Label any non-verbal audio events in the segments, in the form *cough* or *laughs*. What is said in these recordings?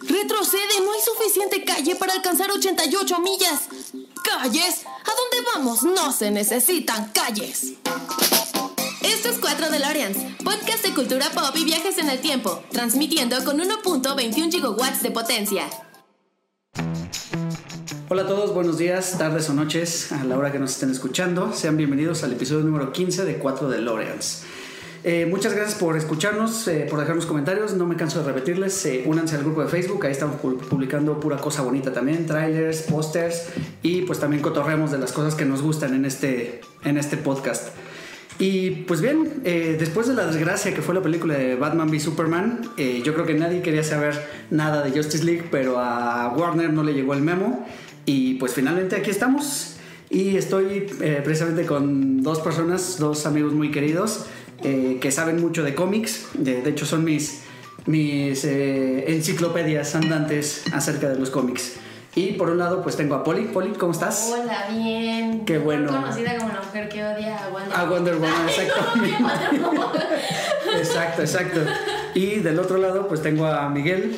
Retrocede, no hay suficiente calle para alcanzar 88 millas. ¿Calles? ¿A dónde vamos? No se necesitan calles. Esto es 4 DeLoreans, podcast de cultura pop y viajes en el tiempo, transmitiendo con 1.21 gigawatts de potencia. Hola a todos, buenos días, tardes o noches, a la hora que nos estén escuchando. Sean bienvenidos al episodio número 15 de 4 DeLoreans. Eh, muchas gracias por escucharnos, eh, por dejarnos comentarios. No me canso de repetirles. Eh, únanse al grupo de Facebook. Ahí estamos pu- publicando pura cosa bonita también: trailers, pósters y pues también cotorreamos de las cosas que nos gustan en este, en este podcast. Y pues bien, eh, después de la desgracia que fue la película de Batman v Superman, eh, yo creo que nadie quería saber nada de Justice League, pero a Warner no le llegó el memo. Y pues finalmente aquí estamos. Y estoy eh, precisamente con dos personas, dos amigos muy queridos, eh, que saben mucho de cómics. De, de hecho, son mis, mis eh, enciclopedias andantes acerca de los cómics. Y por un lado, pues tengo a Poli. Poli, ¿cómo estás? Hola, bien. Qué bueno. Conocida como la mujer que odia a Wonder A Wonder Woman, exactamente. *laughs* Exacto, exacto. Y del otro lado, pues tengo a Miguel.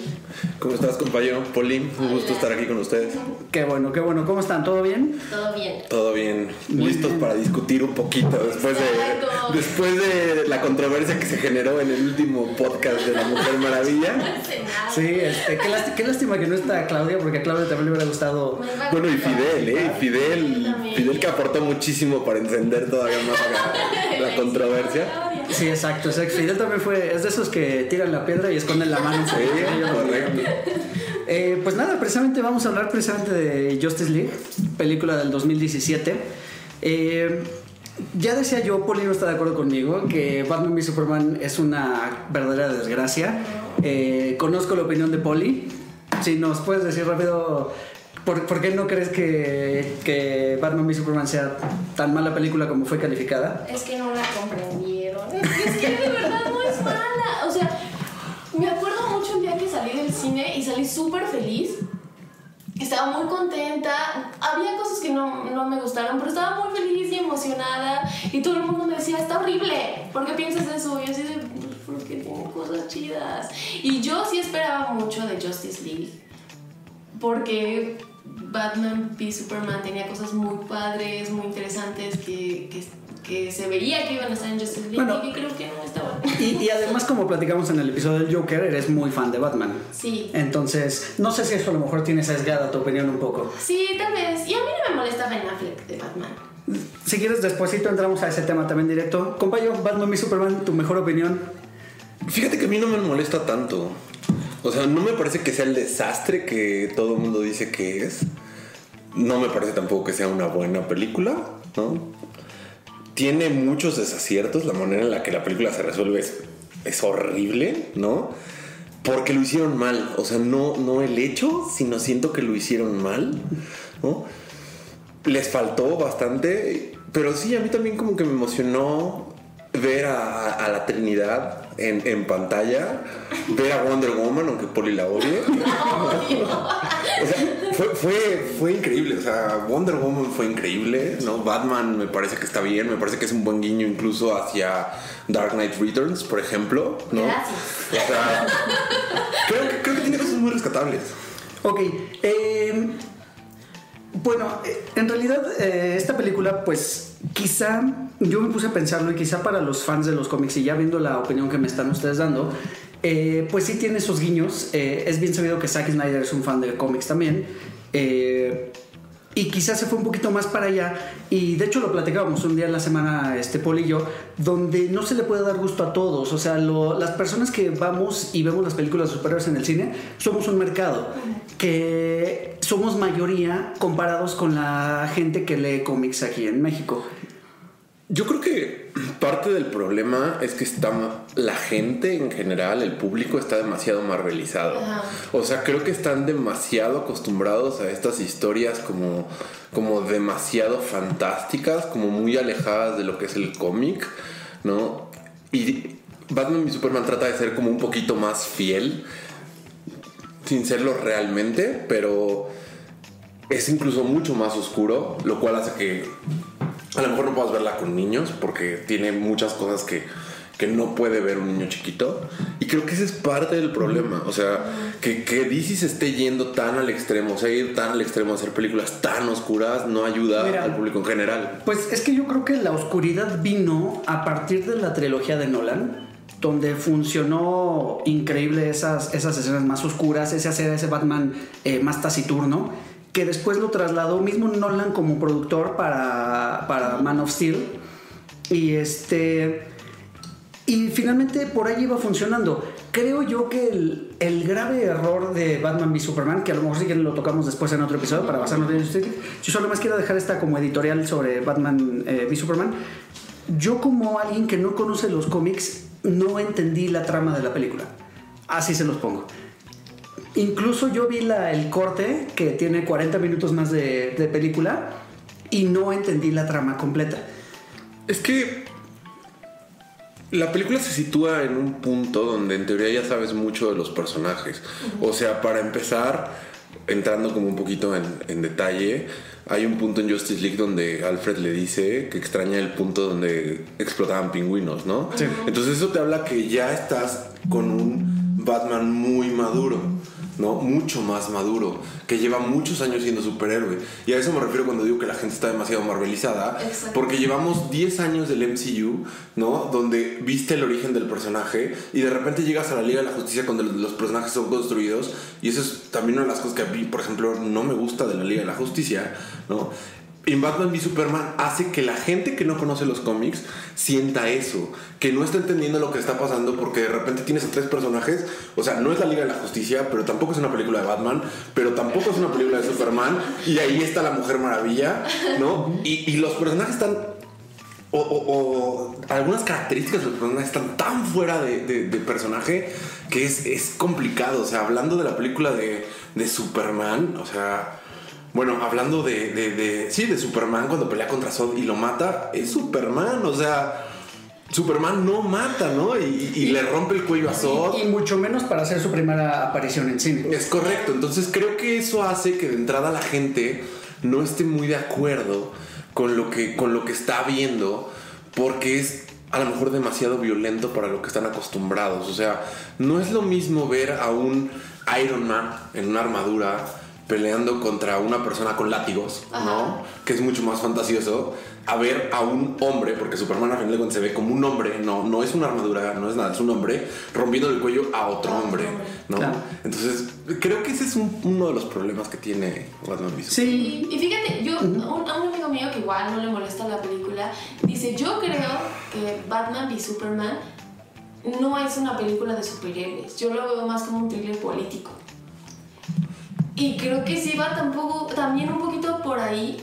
¿Cómo estás, compañero? Poli, un gusto estar aquí con ustedes. Qué bueno, qué bueno. ¿Cómo están? ¿Todo bien? Todo bien. Todo bien, Muy listos bien. para discutir un poquito después de, después de la controversia que se generó en el último podcast de La Mujer Maravilla. *laughs* Sí, este, qué, lásti- qué lástima que no está Claudia, porque a Claudia también le hubiera gustado. Bueno, y. Fidel, ¿eh? Fidel. Fidel que aportó muchísimo para encender todavía más la, la *laughs* controversia. Sí, exacto. exacto. Fidel también fue, es de esos que tiran la piedra y esconden la mano. Sí, correcto. Eh, pues nada, precisamente vamos a hablar precisamente de Justice League, película del 2017. Eh, ya decía yo, Poli no está de acuerdo conmigo, que Batman v Superman es una verdadera desgracia. Eh, conozco la opinión de Poli. Si nos puedes decir rápido, ¿por, por qué no crees que, que Batman v Superman sea tan mala película como fue calificada? Es que no la comprendieron. Es que de verdad no es mala. O sea, me acuerdo mucho un día que salí del cine y salí súper feliz. Estaba muy contenta. Había cosas que no, no me gustaron, pero estaba muy feliz y emocionada. Y todo el mundo me decía, está horrible. ¿Por qué piensas eso? Y yo así de, "Pues, porque tiene cosas chidas. Y yo sí esperaba mucho de Justice League. Porque Batman v Superman tenía cosas muy padres, muy interesantes que, que, que se veía que iban a estar en Justice League Bueno. y que creo que no estaban. Y, y además, como platicamos en el episodio del Joker, eres muy fan de Batman. Sí. Entonces, no sé si eso a lo mejor tiene sesgada tu opinión un poco. Sí, tal vez. Y a mí no me molesta Ben Affleck de Batman. Si quieres, despuesito entramos a ese tema también directo. Compañero, Batman y Superman, tu mejor opinión. Fíjate que a mí no me molesta tanto. O sea, no me parece que sea el desastre que todo el mundo dice que es. No me parece tampoco que sea una buena película, ¿no? Tiene muchos desaciertos. La manera en la que la película se resuelve es, es horrible, ¿no? Porque lo hicieron mal. O sea, no, no el hecho, sino siento que lo hicieron mal, ¿no? Les faltó bastante. Pero sí, a mí también como que me emocionó ver a, a la Trinidad en, en pantalla, ver a Wonder Woman, aunque Poli la odie. *laughs* O sea, fue, fue, fue increíble. O sea, Wonder Woman fue increíble, ¿no? Batman me parece que está bien, me parece que es un buen guiño incluso hacia Dark Knight Returns, por ejemplo, ¿no? Gracias. O sea, creo, que- creo que tiene cosas muy rescatables. Ok, eh, bueno, eh, en realidad eh, esta película, pues quizá yo me puse a pensarlo y quizá para los fans de los cómics y ya viendo la opinión que me están ustedes dando, eh, pues sí tiene esos guiños. Eh, es bien sabido que Zack Snyder es un fan de cómics también. Eh, y quizás se fue un poquito más para allá. Y de hecho lo platicábamos un día en la semana, este Paul y yo, donde no se le puede dar gusto a todos. O sea, lo- las personas que vamos y vemos las películas superhéroes en el cine, somos un mercado que somos mayoría comparados con la gente que lee cómics aquí en México. Yo creo que parte del problema es que está la gente en general, el público está demasiado marvelizado. Ajá. O sea, creo que están demasiado acostumbrados a estas historias como, como demasiado fantásticas, como muy alejadas de lo que es el cómic, ¿no? Y Batman y Superman trata de ser como un poquito más fiel, sin serlo realmente, pero es incluso mucho más oscuro, lo cual hace que a lo mejor no puedas verla con niños porque tiene muchas cosas que, que no puede ver un niño chiquito. Y creo que ese es parte del problema. O sea, que, que DC se esté yendo tan al extremo, o sea, ir tan al extremo a hacer películas tan oscuras, no ayuda Mira. al público en general. Pues es que yo creo que la oscuridad vino a partir de la trilogía de Nolan, donde funcionó increíble esas, esas escenas más oscuras, ese hacer ese Batman eh, más taciturno, que después lo trasladó mismo Nolan como productor para, para Man of Steel. Y este. Y finalmente por ahí iba funcionando. Creo yo que el, el grave error de Batman v Superman, que a lo mejor sí que lo tocamos después en otro episodio para basarnos en Justice League, yo solo más quiero dejar esta como editorial sobre Batman eh, v Superman. Yo como alguien que no conoce los cómics, no entendí la trama de la película. Así se los pongo. Incluso yo vi la, el corte, que tiene 40 minutos más de, de película, y no entendí la trama completa. Es que la película se sitúa en un punto donde en teoría ya sabes mucho de los personajes. O sea, para empezar, entrando como un poquito en, en detalle, hay un punto en Justice League donde Alfred le dice que extraña el punto donde explotaban pingüinos, ¿no? Sí. Entonces eso te habla que ya estás con un Batman muy maduro. ¿No? Mucho más maduro, que lleva muchos años siendo superhéroe. Y a eso me refiero cuando digo que la gente está demasiado marvelizada, porque llevamos 10 años del MCU, ¿no? Donde viste el origen del personaje y de repente llegas a la Liga de la Justicia cuando los personajes son construidos. Y eso es también una de las cosas que a mí, por ejemplo, no me gusta de la Liga de la Justicia, ¿no? En Batman v Superman hace que la gente que no conoce los cómics sienta eso, que no está entendiendo lo que está pasando porque de repente tienes a tres personajes, o sea, no es la Liga de la Justicia, pero tampoco es una película de Batman, pero tampoco es una película de Superman, y ahí está la Mujer Maravilla, ¿no? Y, los personajes están o, algunas características de los personajes están tan fuera de personaje que es, es complicado. O sea, hablando de la película de, de Superman, o sea, bueno, hablando de, de, de- sí, de Superman cuando pelea contra Zod y lo mata, es Superman, o sea, Superman no mata, ¿no? Y, y- y le rompe el cuello a Zod. Y mucho menos para hacer su primera aparición en cine. Es correcto, entonces creo que eso hace que de entrada la gente no esté muy de acuerdo con lo que, con lo que está viendo, porque es a lo mejor demasiado violento para lo que están acostumbrados. O sea, no es lo mismo ver a un Iron Man en una armadura peleando contra una persona con látigos, ¿no? Que es mucho más fantasioso, a ver a un hombre, porque Superman al final de cuentas se ve como un hombre, no, no es una armadura, no es nada, es un hombre rompiendo el cuello a otro hombre. ¿no? Claro. Entonces, creo que ese es un- uno de los problemas que tiene Batman v Superman. Sí, Y, y fíjate, yo, un- a un amigo mío que igual no le molesta la película, dice, yo creo que Batman v Superman no es una película de superhéroes, yo lo veo más como un thriller político. Y creo que sí va tampoco, también un poquito por ahí.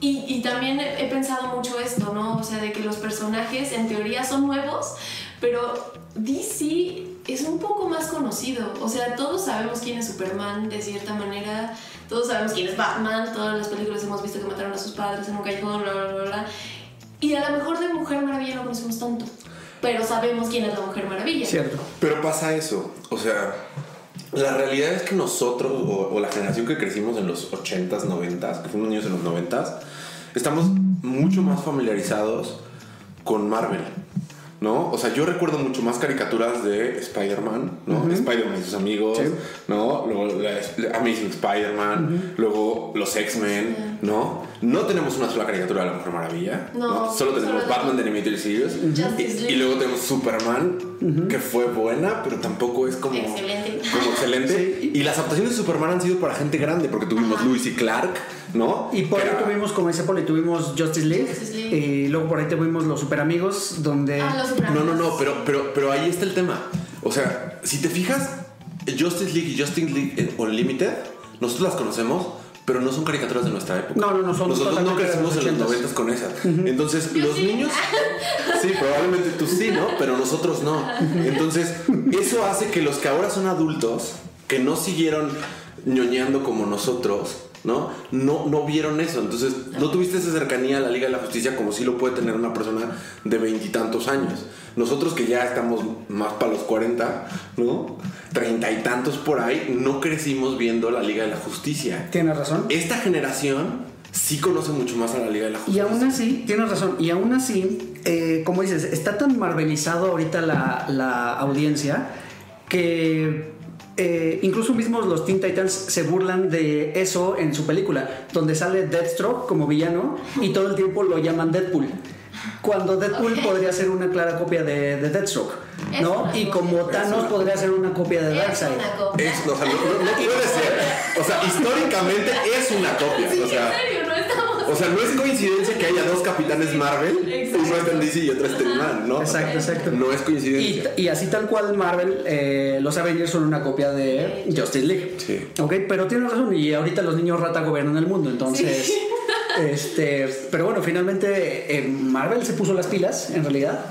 Y, y también he, he pensado mucho esto, ¿no? O sea, de que los personajes en teoría son nuevos, pero DC es un poco más conocido. O sea, todos sabemos quién es Superman de cierta manera, todos sabemos quién es Batman, todas las películas hemos visto que mataron a sus padres en un callejón, bla, bla, bla, bla. Y a lo mejor de Mujer Maravilla no conocemos tanto, pero sabemos quién es la Mujer Maravilla. cierto. Pero pasa eso, o sea, la realidad es que nosotros, o, la generación que crecimos en los 80s, 90s, que fuimos niños en los 90s, estamos mucho más familiarizados con Marvel. ¿No? O sea, yo recuerdo mucho más caricaturas de Spider-Man, ¿no? Spider-Man y sus amigos, Sí. ¿no? Luego la, la Amazing Spider-Man, luego los X-Men, ¿no? No tenemos una sola caricatura de la Mujer Maravilla, No, Solo tenemos solo Batman de Animated Series. Y, luego tenemos Superman, que fue buena, pero tampoco es como Excelente. como excelente. *laughs* Sí. Y las adaptaciones de Superman han sido para gente grande, porque tuvimos. Lewis y Clark, ¿no? Y por ahí era- tuvimos, como dice Poli, tuvimos Justice League. Justice League. Y luego por ahí tuvimos Los Super Amigos, donde. Ah, los No, no, no, pero, pero, pero ahí está el tema. O sea, si te fijas, Justice League y Justice League Unlimited, nosotros las conocemos, pero no son caricaturas de nuestra época. No, no, no, son Nosotros no crecimos en los 80s. 90 con esas. Entonces, Yo los sí. niños. *laughs* Sí, probablemente tú sí, ¿no? Pero nosotros no. Entonces, eso hace que los que ahora son adultos, que no siguieron ñoñando como nosotros, ¿no? No, no vieron eso. Entonces, no tuviste esa cercanía a la Liga de la Justicia como sí lo puede tener una persona de veintitantos años. Nosotros que ya estamos más para los 40, ¿no? Treinta y tantos por ahí, no crecimos viendo la Liga de la Justicia. Tienes razón. Esta generación sí conoce mucho más a la Liga de la Y Justicia. aún así, tienes razón, y aún así, eh, como dices, está tan marvelizado ahorita la, la audiencia que eh, incluso mismos los Teen Titans se burlan de eso en su película, donde sale Deathstroke como villano y todo el tiempo lo llaman Deadpool. Cuando Deadpool podría ser una clara copia de, de Deathstroke, ¿no? Y como Thanos podría ser una copia de Es Darkseid. una copia. Es, o sea, no, no- no puede ser. O sea, históricamente es una copia. Sí, O sea, en serio, no estamos. O sea, no es coincidencia que haya dos capitanes Marvel, Exacto. uno está en DC y otro está en Man, ¿no? Exacto, exacto. No es Y, coincidencia. y así tal cual Marvel, eh, los Avengers son una copia de Justice League. Sí. Ok, pero tienes razón, y ahorita los niños rata gobiernan el mundo, entonces... Sí. Este, pero bueno, finalmente eh, Marvel se puso las pilas, en realidad,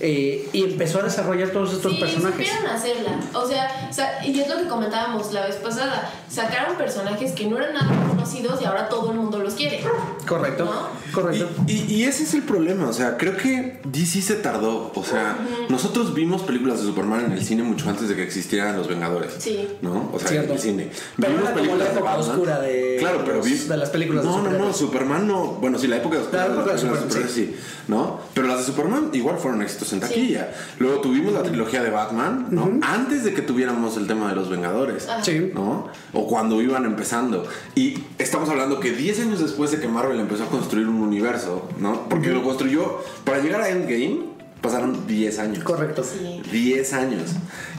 eh, y empezó a desarrollar todos estos sí, personajes. hacerla. O sea, sa- y es lo que comentábamos la vez pasada. Sacaron personajes que no eran nada conocidos y ahora todo el mundo los quiere. Correcto, ¿No? correcto. Y, y- y ese es el problema, o sea, creo que DC se tardó, o sea, nosotros vimos películas de Superman en el cine mucho antes de que existieran Los Vengadores. Sí. ¿No? O sea, Cierto. en el cine. Pero Vimos era como la de época Batman. oscura de Claro, pero vi- de las películas de No, no, no. Superman no. Bueno, sí, la época de La época de las películas Superman, sí. ¿No? Pero las de Superman igual fueron éxitos en taquilla. Luego tuvimos la trilogía de Batman, ¿no? Antes de que tuviéramos el tema de los Vengadores. Ajá. Sí. ¿no? O cuando iban empezando. Y estamos hablando que 10 años después de que Marvel empezó a construir un universo, ¿no? Porque lo construyó para llegar a Endgame, pasaron 10 años. Correcto. Sí. 10 años.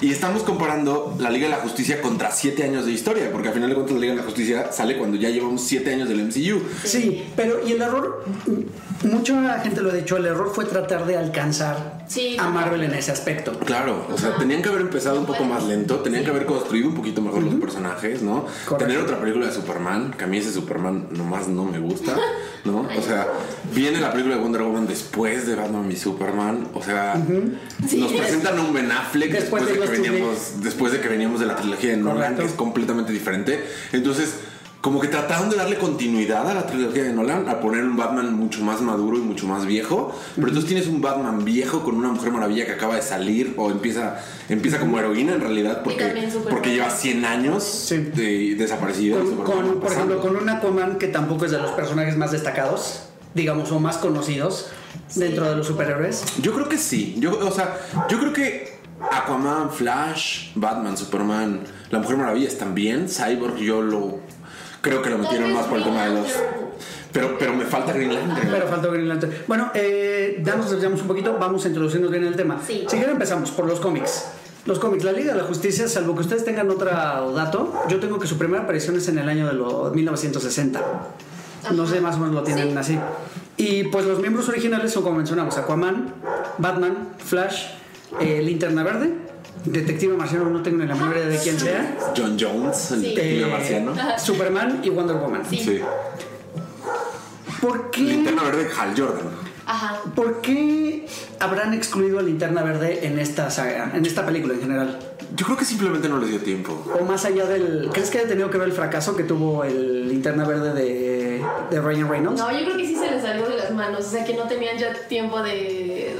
Y estamos comparando la Liga de la Justicia contra 7 años de historia, porque al final de cuentas la Liga de la Justicia sale cuando ya llevamos 7 años del MCU. Sí, pero y el error, mucha gente lo ha dicho, el error fue tratar de alcanzar Sí. a Marvel en ese aspecto. Claro, o sea, Ajá. tenían que haber empezado un poco más lento, tenían sí. que haber construido un poquito mejor los personajes, ¿no? Correcto. Tener otra película de Superman, que a mí ese Superman nomás no me gusta, ¿no? *laughs* O sea, viene la película de Wonder Woman después de Batman y Superman, o sea, Sí, nos es- presentan a un Ben Affleck Después después, de de, que veníamos, después de que veníamos de la trilogía de Nolan, que es completamente diferente. Entonces, como que trataron de darle continuidad a la trilogía de Nolan, a poner un Batman mucho más maduro y mucho más viejo. Pero entonces tienes un Batman viejo con una Mujer Maravilla que acaba de salir o empieza, empieza como heroína en realidad porque, porque lleva 100 años Sí. de- desaparecida. y Con, Superman con, va por ejemplo, con un Aquaman que tampoco es de los personajes más destacados, digamos, o más conocidos dentro de los superhéroes. Yo creo que sí. Yo, o sea, yo creo que Aquaman, Flash, Batman, Superman, La Mujer Maravilla están bien. Cyborg yo lo creo que lo metieron más por el tema de los... Pero, pero me falta Green Lantern. Pero faltó Green Lantern. Bueno, eh, ya nos desviamos un poquito, vamos introduciendo bien el tema. Sí. Si quieren empezamos por los cómics. Los cómics, la Liga de la Justicia, salvo que ustedes tengan otro dato, yo tengo que su primera aparición es en el año de lo- 1960. No sé, más o menos lo tienen Sí. así. Y pues los miembros originales son como mencionamos, Aquaman, Batman, Flash, eh, Linterna Verde, Detective Marciano, no tengo ni la menor idea de quién sea, John Jones, el Sí. detective eh, marciano. Superman y Wonder Woman. Sí. Sí. ¿Por qué? Linterna verde, Hal Jordan. Ajá. ¿Por qué habrán excluido a Linterna Verde en esta saga, en esta película en general? Yo creo que simplemente no les dio tiempo. O más allá del. ¿Crees que haya tenido que ver el fracaso que tuvo el Linterna Verde de, de Ryan Reynolds? No, yo creo que sí se les salió de las manos. O sea, que no tenían ya tiempo de,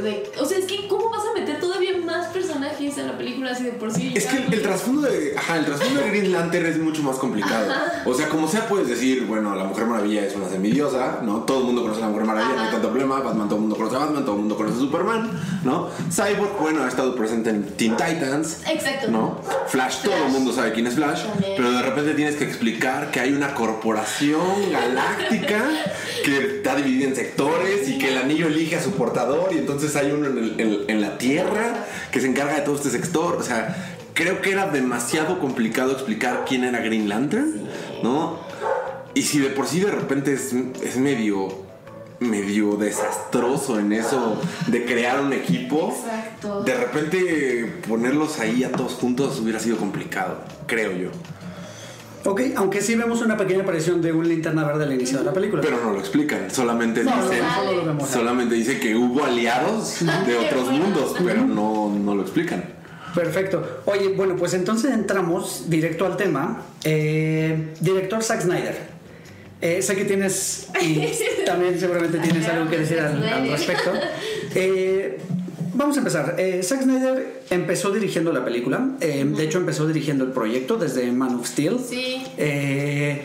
de- O sea, es que, ¿cómo vas a meter todavía más personajes en la película así de por sí? Es Ya que el, el trasfondo de. Ajá, el trasfondo de Green Lantern es mucho más complicado. O sea, como sea, puedes decir, bueno, la Mujer Maravilla es una semidiosa, ¿no? Todo el mundo conoce a la Mujer Maravilla, no hay tanto problema. Batman, todo el mundo conoce a Batman, todo el mundo conoce a Superman, ¿no? Cyborg, bueno, ha estado presente en Teen Titans. Exacto. ¿No? Flash, todo el mundo sabe quién es Flash, También. pero de repente tienes que explicar que hay una corporación galáctica que está dividida en sectores y que el anillo elige a su portador y entonces hay uno en, el- en- en la Tierra que se encarga de todo este sector. O sea, creo que era demasiado complicado explicar quién era Green Lantern, ¿no? Y si de por sí de repente es, es medio medio desastroso en eso de crear un equipo. Exacto. De repente ponerlos ahí a todos juntos hubiera sido complicado, creo yo. Ok, aunque sí vemos una pequeña aparición de un Linterna Verde al inicio de la película. Pero no lo explican, solamente no, dicen, no, solo lo vemos. solamente dice que hubo aliados *laughs* de otros mundos, pero no, no lo explican. Perfecto. Oye, bueno, pues entonces entramos directo al tema. Eh, director Zack Snyder. Eh, sé que tienes, y *laughs* también seguramente tienes algo que decir al, al respecto. Eh, vamos a empezar. Eh, Zack Snyder empezó dirigiendo la película. Eh, De hecho, empezó dirigiendo el proyecto desde Man of Steel. Sí. Eh,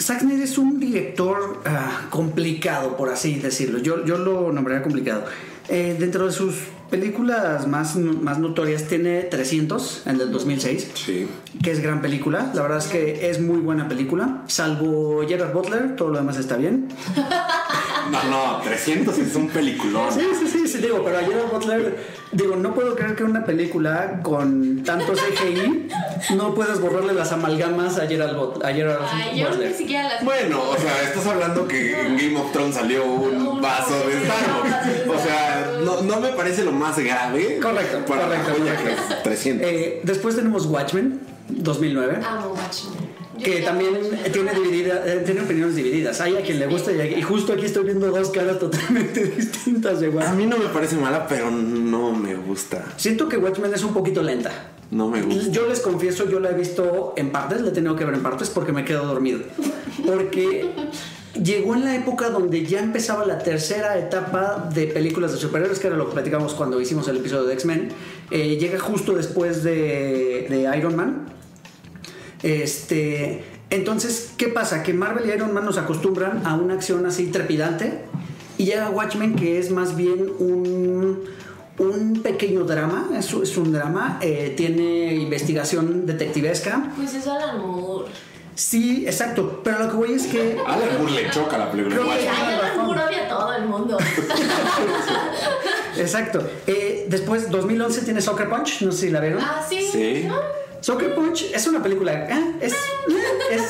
Zack Snyder es un director ah, complicado, por así decirlo. Yo, yo lo nombraría complicado. Eh, dentro de sus películas más, más notorias tiene 300, en el 2006, Sí. que es gran película. La verdad es que es muy buena película. Salvo Gerard Butler, todo lo demás está bien. *laughs* No, no, 300 es un peliculón. Sí, sí, sí, sí, digo, pero a Gerard Butler, digo, no puedo creer que una película con tanto CGI no puedas borrarle las amalgamas a Gerard, But- a Gerard Ay, yo Butler. ni siquiera las. Bueno, o sea, estás hablando que en Game of Thrones salió un vaso de de Star Wars. Star Wars. O sea, no, no me parece lo más grave. Correcto, para la correcto, correcto. que es 300. Eh, después tenemos Watchmen, 2009. Amo Watchmen. Que también tiene, dividida, eh, tiene opiniones divididas. Hay a quien le gusta y, a- y justo aquí estoy viendo dos caras totalmente *laughs* distintas de A Watchmen. mí no me parece mala, pero no me gusta. Siento que Watchmen es un poquito lenta. No me gusta. Yo les confieso, yo la he visto en partes, la he tenido que ver en partes porque me quedo dormido. Porque llegó en la época donde ya empezaba la tercera etapa de películas de superhéroes, que era lo que platicamos cuando hicimos el episodio de X-Men. Eh, llega justo después de, de Iron Man. Este, entonces, ¿qué pasa? Que Marvel y Iron Man nos acostumbran a una acción así trepidante y llega Watchmen que es más bien un, un pequeño drama, es, es un drama, eh, tiene investigación detectivesca. Pues es Alan Moore. Sí, exacto, pero lo que voy es que... *laughs* Alan Moore le choca la película. Alan Moore odia a todo el mundo. *laughs* Exacto. Eh, después, 2011 tiene Soccer Punch, no sé si la vieron. Ah, sí. Sí. ¿no? Soccer Punch es una película, ah, es, es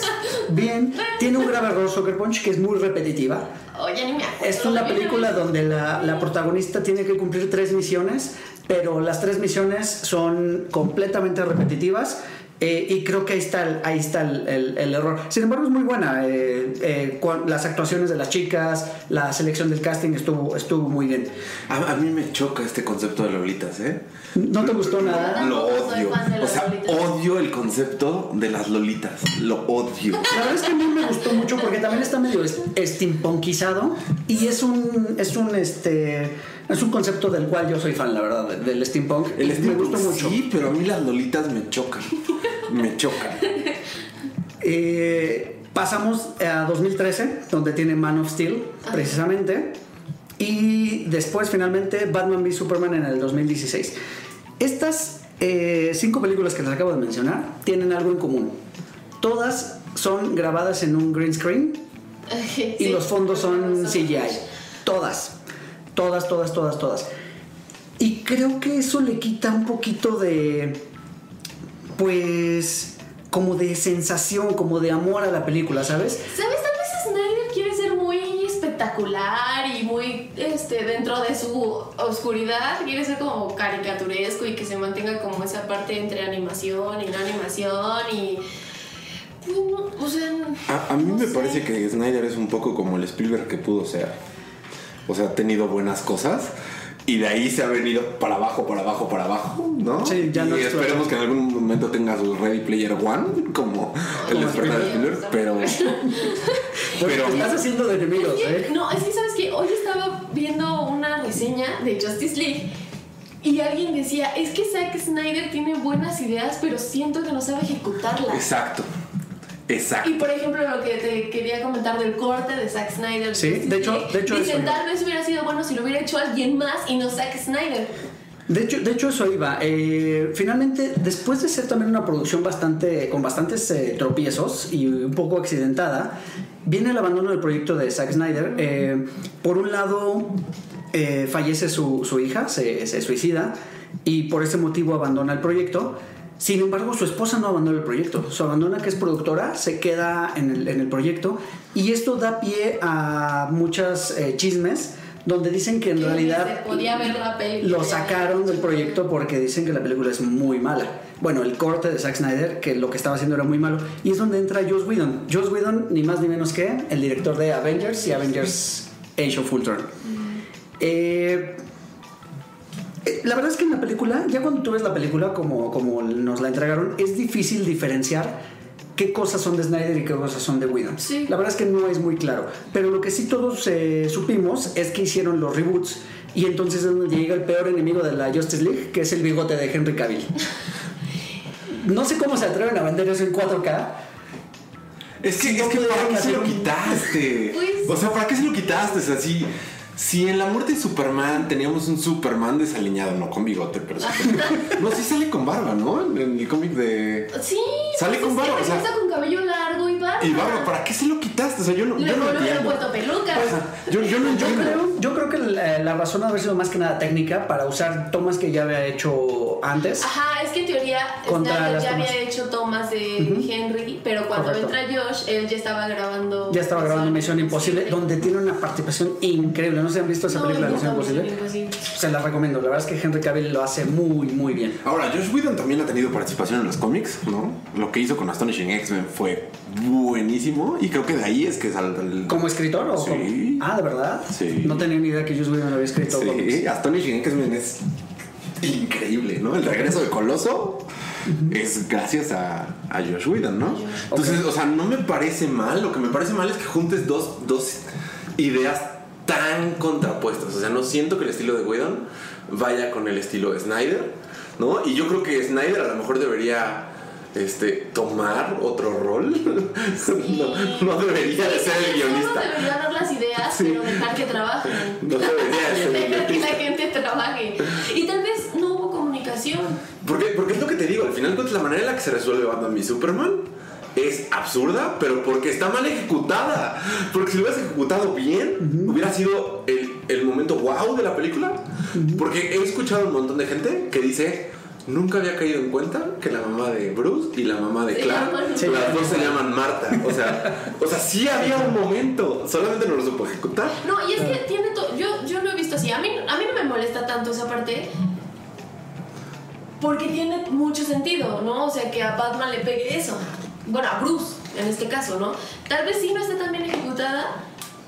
bien, tiene un grave error Soccer Punch que es muy repetitiva. Oye, ni me acuerdo. Es una película donde la, la protagonista tiene que cumplir tres misiones, pero las tres misiones son completamente repetitivas. Eh, y creo que ahí está el, ahí está el, el- el error. Sin embargo, es muy buena. eh, eh, las actuaciones de las chicas, la selección del casting estuvo, estuvo muy bien. A, a mí me choca este concepto de Lolitas, ¿eh? ¿No te gustó nada? Lo odio. O sea, odio el concepto de las Lolitas. Lo odio. La verdad es que a mí me gustó mucho porque también está medio steampunkizado y es un es un este es un concepto del cual yo soy fan, la verdad, del steampunk. El me steampunk gustó mucho. Sí, pero a mí las Lolitas me chocan. *laughs* Me chocan. Eh, pasamos a 2013, donde tiene Man of Steel, precisamente. Y después, finalmente, Batman v Superman en el 2016. Estas eh, cinco películas que les acabo de mencionar tienen algo en común. Todas son grabadas en un green screen y los fondos son CGI. Todas. Todas, todas, todas, todas. Y creo que eso le quita un poquito de. Pues. Como de sensación, como de amor a la película, ¿sabes? ¿Sabes? Tal vez Snyder quiere ser muy espectacular y muy este dentro de su oscuridad. Quiere ser como caricaturesco y que se mantenga como esa parte entre animación y no animación y. no, o sea. A, a mí no me sé. parece que Snyder es un poco como el Spielberg que pudo ser. O sea, ha tenido buenas cosas y de ahí se ha venido para abajo, para abajo, para abajo, ¿no? Sí, ya y no esperemos que en algún momento tenga su Ready Player One, como el despertar de Spielberg. Spielberg, *laughs* pero. Pero te estás haciendo de enemigos, Es que- ¿eh? No, es que sabes que hoy estaba viendo una reseña de Justice League y alguien decía, es que Zack Snyder tiene buenas ideas, pero siento que no sabe ejecutarlas. Exacto. Exacto. Y por ejemplo, lo que te quería comentar del corte de Zack Snyder. Sí, de hecho- de hecho Dicen, eso- tal vez hubiera sido bueno si lo hubiera hecho alguien más y no Zack Snyder. De hecho, de hecho eso iba. Eh, finalmente, después de ser también una producción bastante con bastantes eh, tropiezos y un poco accidentada, viene el abandono del proyecto de Zack Snyder. Eh, por un lado, eh, fallece su, su hija, se, se suicida y por ese motivo abandona el proyecto. Sin embargo, su esposa no abandona el proyecto. Su abandona, que es productora, se queda en el, en el proyecto y esto da pie a muchas eh, chismes donde dicen que en realidad podía ver la película. lo sacaron del proyecto porque dicen que la película es muy mala. Bueno, el corte de Zack Snyder, que lo que estaba haciendo era muy malo, y es donde entra Joss Whedon. Joss Whedon, ni más ni menos que el director de Avengers y Avengers Age of Ultron. Eh, eh, la verdad es que en la película, ya cuando tú ves la película como, como nos la entregaron, es difícil diferenciar qué cosas son de Snyder y qué cosas son de Whedon. Sí. La verdad es que no es muy claro. Pero lo que sí todos eh, supimos es que hicieron los reboots y entonces es donde llega el peor enemigo de la Justice League, que es el bigote de Henry Cavill. *laughs* No sé cómo se atreven a vender eso en 4K. Es que, es que ¿para qué se lo quitaste? Pues- O sea, ¿para qué se lo quitaste? Es así. Si en la muerte de Superman teníamos un Superman desaliñado, no con bigote, pero Superman. *laughs* No, sí sale con barba, ¿no? En el cómic de. Sí. Sale pues con barba, o sea- está con cabello largo y barba. Y barba, ¿para qué se lo quitaste? O sea, yo no, yo Luego no entiendo. puesto pelucas. O sea, yo, yo no Yo creo, yo creo que la, la razón ha haber sido más que nada técnica para usar tomas que ya había hecho antes. Ajá, es que en teoría Contra Snyder ya tomas. había hecho tomas de Henry, pero cuando Correcto. entra Josh, él ya estaba grabando. Ya estaba grabando Misión Imposible, Sí. donde tiene una participación increíble. ¿No se han visto esa No, película de Misión Imposible? Se la recomiendo. La verdad es que Henry Cavill lo hace muy, muy bien. Ahora, Josh Whedon también ha tenido participación en los cómics, ¿no? Lo que hizo con Astonishing X-Men fue buenísimo y creo que de ahí es que sale el... ¿Como escritor o Sí. como- Ah, ¿de verdad? Sí. No tenía ni idea que Joss Whedon había escrito cómics. Sí, Astonishing X-Men es increíble, ¿no? El regreso de Coloso es gracias a, a Josh Whedon, ¿no? Entonces, o sea, no me parece mal. Lo que me parece mal es que juntes dos, dos ideas tan contrapuestas. O sea, no siento que el estilo de Whedon vaya con el estilo de Snyder, ¿no? Y yo creo que Snyder a lo mejor debería este, tomar otro rol. *laughs* no, no debería de ser el guionista. debería dar las ideas, Sí. pero dejar que trabajen. No debería de ser Dejar que la gente trabaje. Y tal vez no hubo comunicación. Porque, porque es lo que te digo, al final cuentas la manera en la que se resuelve Batman v Superman es absurda, pero porque está mal ejecutada. Porque si lo hubieras ejecutado bien, hubiera sido el, el momento wow de la película. Porque he escuchado un montón de gente que dice, nunca había caído en cuenta que la mamá de Bruce y la mamá de Clark, Sí. las dos se llaman Marta. O sea, o sea, sí había un momento, solamente no lo supo ejecutar. No, y es que tiene todo. Yo, yo lo he visto así. A mí, a mí no me molesta tanto esa parte. Porque tiene mucho sentido, ¿no? O sea, que a Batman le pegue eso. Bueno, a Bruce, en este caso, ¿no? Tal vez sí no esté tan bien ejecutada,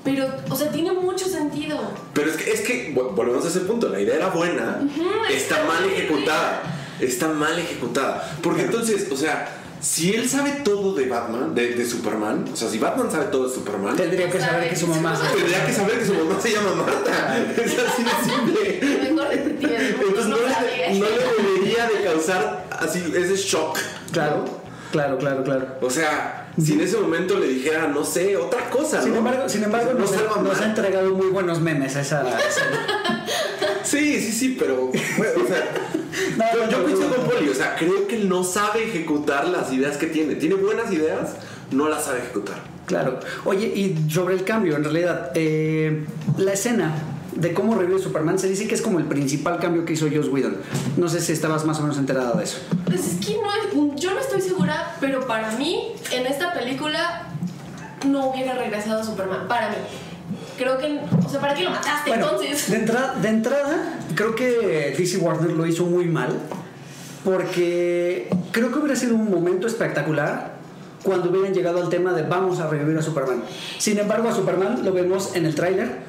pero, o sea, tiene mucho sentido. Pero es que, es que vol- volvemos a ese punto, la idea era buena, está está mal ejecutada, está mal ejecutada. Porque entonces, o sea, si él sabe todo de Batman, de, de Superman, o sea, si Batman sabe todo de Superman, Tendría que saber que su mamá... tendría que saber que su mamá se llama Marta. *laughs* Es así de simple. Entonces no, no le debería de causar así ese shock. Claro, claro, claro, claro. O sea, si en ese momento le dijera, no sé, otra cosa, Sin ¿no? embargo, sin embargo no nos, ha entregado muy buenos memes a esa escena. Sí, sí, sí, pero. bueno, o sea, *laughs* No, yo, no, yo no, coincido con Poli, o sea, creo que no sabe ejecutar las ideas que tiene. Tiene buenas ideas, no las sabe ejecutar. Claro. Oye, y sobre el cambio, en realidad, eh, la escena de cómo revive Superman se dice que es como el principal cambio que hizo Joss Whedon. No sé si estabas más o menos enterada de eso. Pues es que no yo no estoy segura, pero para mí, en esta película, no hubiera regresado Superman. Para mí. Creo que. O sea, ¿para qué lo mataste Bueno, entonces? de, entrada, de entrada, creo que DC Warner lo hizo muy mal porque creo que hubiera sido un momento espectacular cuando hubieran llegado al tema de vamos a revivir a Superman. Sin embargo, a Superman lo vemos en el tráiler,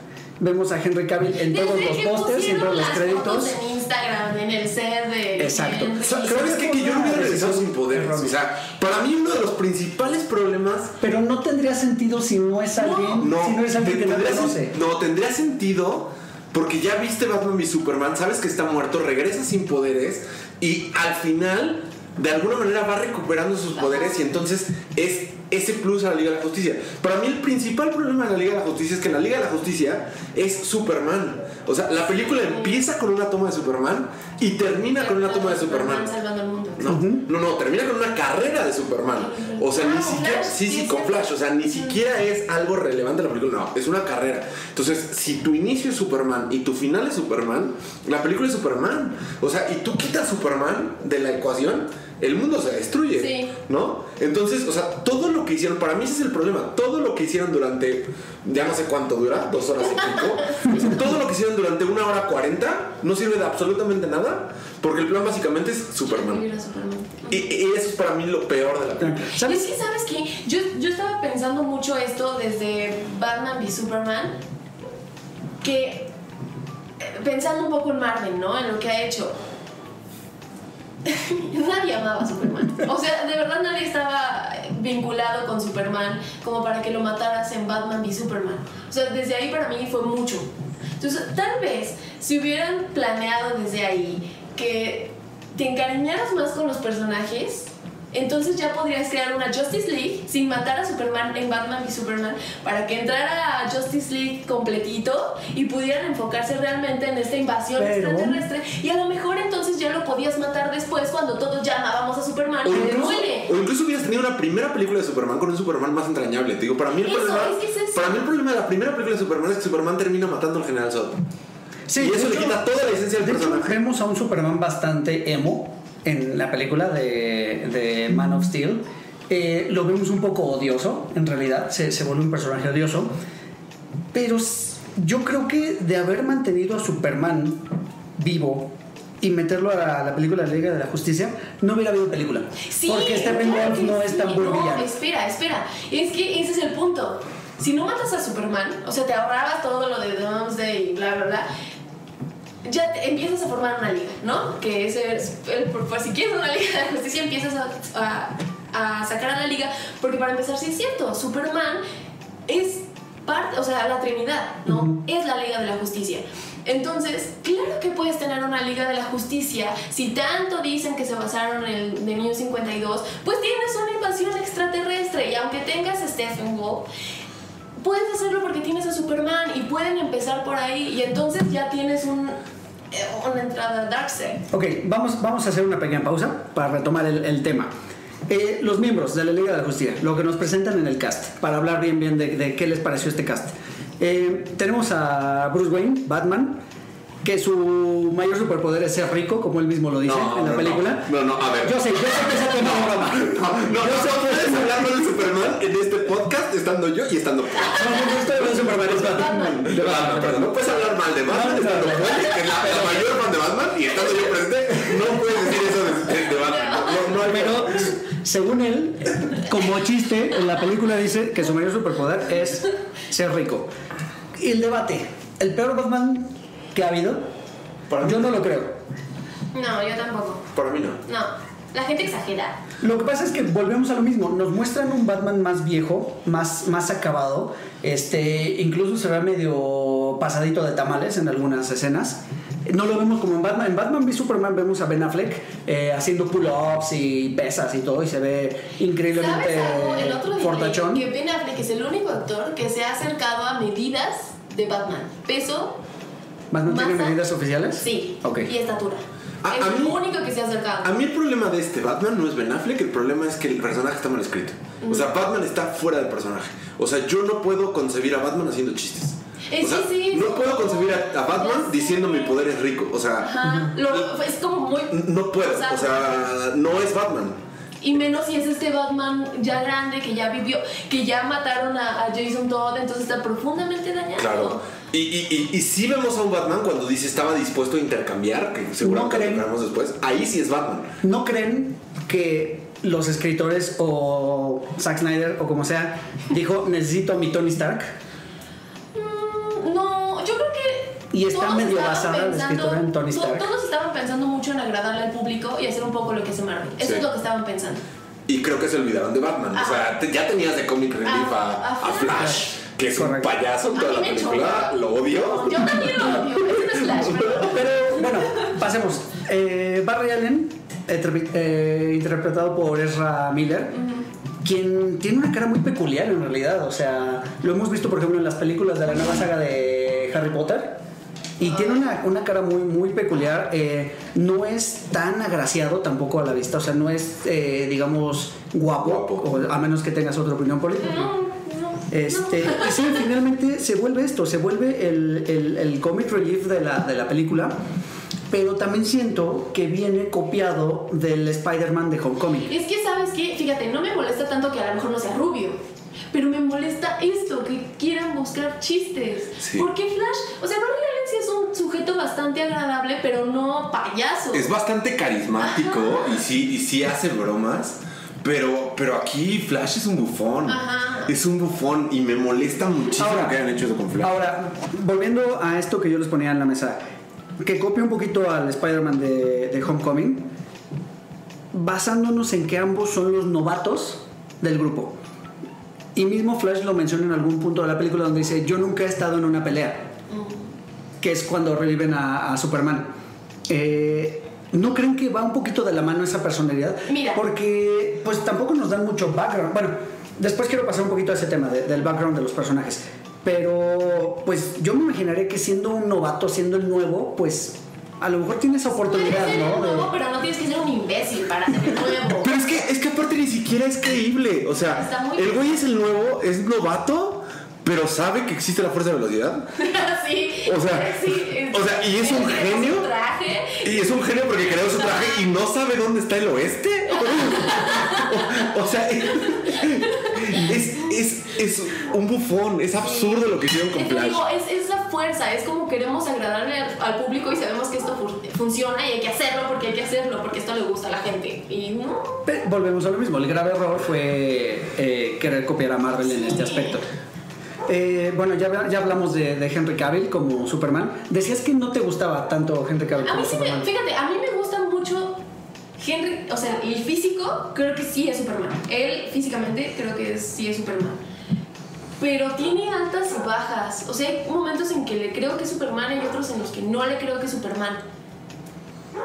vemos a Henry Cavill en todos los pósters y en todos los créditos. en Instagram, en el set de. Exacto. Henry. ¿Sabes qué? Que yo no hubiera regresado sin poderes. O sea, para mí uno de los principales problemas Pero no tendría sentido si no es alguien, No, si no es alguien que no tendría conoce. sen- no, tendría sentido porque ya viste Batman y Superman, sabes que está muerto, regresa sin poderes y al final de alguna manera va recuperando sus poderes y entonces es ese plus a la Liga de la Justicia. Para mí el principal problema de la Liga de la Justicia es que la Liga de la Justicia es Superman. O sea, la película empieza con una toma de Superman y termina con una toma de Superman. No, no, no, termina con una carrera de Superman. O sea, Ah, ni con siquiera. Flash, Sí, sí, con. Flash. O sea, ni siquiera es algo relevante en la película. No, es una carrera. Entonces, si tu inicio es Superman y tu final es Superman, la película es Superman. O sea, y tú quitas Superman de la ecuación, el mundo se destruye. Sí. ¿No? Entonces, o sea, todo lo que hicieron, para mí ese es el problema. Todo lo que hicieron durante, ya no sé cuánto dura, dos horas y pico. *laughs* todo lo que hicieron durante una hora cuarenta no sirve de absolutamente nada. Porque el plan básicamente es Superman. Y, y eso es para mí lo peor de la película. Es ¿Sabes? que, ¿sabes qué? Yo, yo estaba pensando mucho esto desde Batman v Superman, que eh, pensando un poco en Marvel, ¿no? En lo que ha hecho. *laughs* nadie amaba a Superman. O sea, de verdad nadie estaba vinculado con Superman como para que lo mataras en Batman v Superman. O sea, desde ahí para mí fue mucho. Entonces, tal vez si hubieran planeado desde ahí que te encariñaras más con los personajes, entonces ya podrías crear una Justice League sin matar a Superman en Batman y Superman para que entrara a Justice League completito y pudieran enfocarse realmente en esta invasión Pero- extraterrestre y a lo mejor entonces ya lo podías matar después cuando todos ya amábamos a Superman O y le incluso, duele. o incluso hubieras tenido una primera película de Superman con un Superman más entrañable. Te digo, para mí el Eso, problema. es que es eso. Para mí el problema de la primera película de Superman es que Superman termina matando al general Zod. Sí, y eso de le hecho- quita toda la esencia del De hecho, personaje. vemos a un Superman bastante emo en la película de, de Man of Steel. Eh, lo vemos un poco odioso, en realidad, se, se vuelve un personaje odioso. Pero yo creo que de haber mantenido a Superman vivo y meterlo a la, a la película de la Liga de la Justicia, no hubiera habido película. Sí, porque Stephen claro Wolf no es tan buen No, espera, espera. Es que ese es el punto. Si no matas a Superman, o sea, te ahorrabas todo lo de Doomsday y bla, bla, bla, ya te- empiezas a formar una liga, ¿no? Que es, el, por, por si quieres una liga de la justicia, empiezas a, a- a sacar a la liga, porque para empezar, sí es cierto, Superman es parte, o sea, la Trinidad, ¿no? Es la Liga de la Justicia. Entonces, claro que puedes tener una Liga de la Justicia. Si tanto dicen que se basaron en el de New 52, pues tienes una invasión extraterrestre. Y aunque tengas Stephen Wolf, puedes hacerlo porque tienes a Superman y pueden empezar por ahí. Y entonces ya tienes un, eh, una entrada a Darkseid. Ok, vamos, vamos a hacer una pequeña pausa para retomar el, el tema. Eh, los miembros de la Liga de la Justicia, lo que nos presentan en el cast, para hablar bien bien de, de qué les pareció este cast. Eh, tenemos a Bruce Wayne, Batman, que su mayor superpoder es ser rico, como él mismo lo dice No, en la no, película. No, no, a ver. Yo sé, yo sé que esa tema es broma. No, no, Yo sé no que puedes hablar con el Superman en este podcast estando yo y estando Paul. No, no, no estoy hablando de Superman, es Batman. De Batman, no, de Batman. no puedes hablar mal de Batman estando Paul, que es la, la mayor fan de Batman, y estando yo presente, no puedes decir eso de, de- de Batman. No, no Pero según él, como chiste, en la película dice que su mayor superpoder es ser rico. Y el debate, ¿el peor Batman que ha habido? Para mí- Yo no lo creo. No, yo tampoco. Para mí no. No, la gente exagera. Lo que pasa es que volvemos a lo mismo. Nos muestran un Batman más viejo, más, más acabado. Este, incluso se ve medio pasadito de tamales en algunas escenas. No lo vemos como en Batman. En Batman v Superman vemos a Ben Affleck eh, haciendo pull-ups y pesas y todo y se ve increíblemente ¿Sabes algo? El otro día fortachón. que Ben Affleck es el único actor que se ha acercado a medidas de Batman. Peso, ¿Batman tiene masa, medidas oficiales? sí, y estatura. Es el mí- único que se ha acercado. A mí el problema de este Batman no es Ben Affleck, el problema es que el personaje está mal escrito. O sea, Batman está fuera del personaje. O sea, yo no puedo concebir a Batman haciendo chistes. Es o sea, que sí, no sí. puedo concebir a, a Batman diciendo mi poder es rico. O sea, Ajá, lo- es como muy... no puedo. O sea, no es Batman. Y menos si es este Batman ya grande, que ya vivió, que ya mataron a, a Jason Todd, entonces está profundamente dañado. Claro. Y, y, y, y sí vemos a un Batman cuando dice estaba dispuesto a intercambiar, que seguramente creen. lo veremos después. Ahí sí es Batman. ¿No creen que los escritores o Zack Snyder o como sea dijo necesito a mi Tony Stark? Mm, No, yo creo que. Y está todos medio estaban basada la pensando- escritora en Tony to- Stark. Todos estaban pensando mucho en agradarle al público y hacer un poco lo que hace Marvel. Eso Sí. es lo que estaban pensando. Y creo que se olvidaron de Batman. O sea, te- ya tenías de Comic Relief Ah, a, a a Flash, que es un Correcto. payaso en toda la película. choca. Lo odio. Yo también lo odio. Es Flash, *laughs* pero. Pero bueno, pasemos. Eh, Barry Allen, interpre- eh, interpretado por Ezra Miller, quien tiene una cara muy peculiar en realidad. O sea, lo hemos visto por ejemplo en las películas de la nueva saga de Harry Potter. Y tiene una, una cara muy, muy peculiar. eh, no es tan agraciado tampoco a la vista. O sea, no es, eh, digamos, guapo. Guapo. o a menos que tengas otra opinión política. No, no. Este, y sí, finalmente se vuelve esto, se vuelve el, el, el comic relief de la, de la película, pero también siento que viene copiado del Spider-Man de Homecoming. Es que, ¿sabes qué? Fíjate, no me molesta tanto que a lo mejor no sea rubio. Pero me molesta esto, que quieran buscar chistes. Sí. Porque Flash, o sea, Allen sí es un sujeto bastante agradable, pero no payaso. Es bastante carismático y sí, y sí hace bromas. Pero, pero aquí Flash es un bufón. Ajá. Es un bufón y me molesta muchísimo Ahora- que hayan hecho eso con Flash. Ahora, volviendo a esto que yo les ponía en la mesa, que copia un poquito al Spider-Man de, de Homecoming, basándonos en que ambos son los novatos del grupo. Y mismo Flash lo menciona en algún punto de la película donde dice, yo nunca he estado en una pelea, que es cuando reviven a, a Superman. Eh, ¿No creen que va un poquito de la mano esa personalidad? Mira. Porque pues tampoco nos dan mucho background. Bueno, después quiero pasar un poquito a ese tema de- del background de los personajes. Pero pues yo me imaginaré que siendo un novato, siendo el nuevo, pues a lo mejor tiene esa Puedes oportunidad, ser ¿no? nuevo, De- pero no tienes que ser un imbécil para ser el nuevo. *laughs* Pero es que, es que aparte ni siquiera es creíble. O sea, el güey es el nuevo, es novato, pero sabe que existe la fuerza de velocidad. *laughs* sí. O sea, sí, o sea, ¿y es un genio? traje. Y es un genio porque creó su traje y no sabe dónde está el oeste. *laughs* O, *laughs* o sea, es, es, es un bufón, es absurdo lo que hicieron con Es Flash. digo, es, es la fuerza, es como queremos agradarle al, al público y sabemos que esto fu- funciona y hay que hacerlo porque hay que hacerlo, porque esto le gusta a la gente. Y no. Pe- Volvemos a lo mismo. El grave error fue eh, querer copiar a Marvel en este aspecto. Eh, bueno, ya, ya hablamos de, de Henry Cavill como Superman. Decías que no te gustaba tanto Henry Cavill A mí como sí me, Superman. fíjate, a mí me gusta Henry, o sea, el físico creo que sí es Superman. Él físicamente creo que sí es Superman. Pero tiene altas y bajas. O sea, hay momentos en que le creo que es Superman y otros en los que no le creo que es Superman.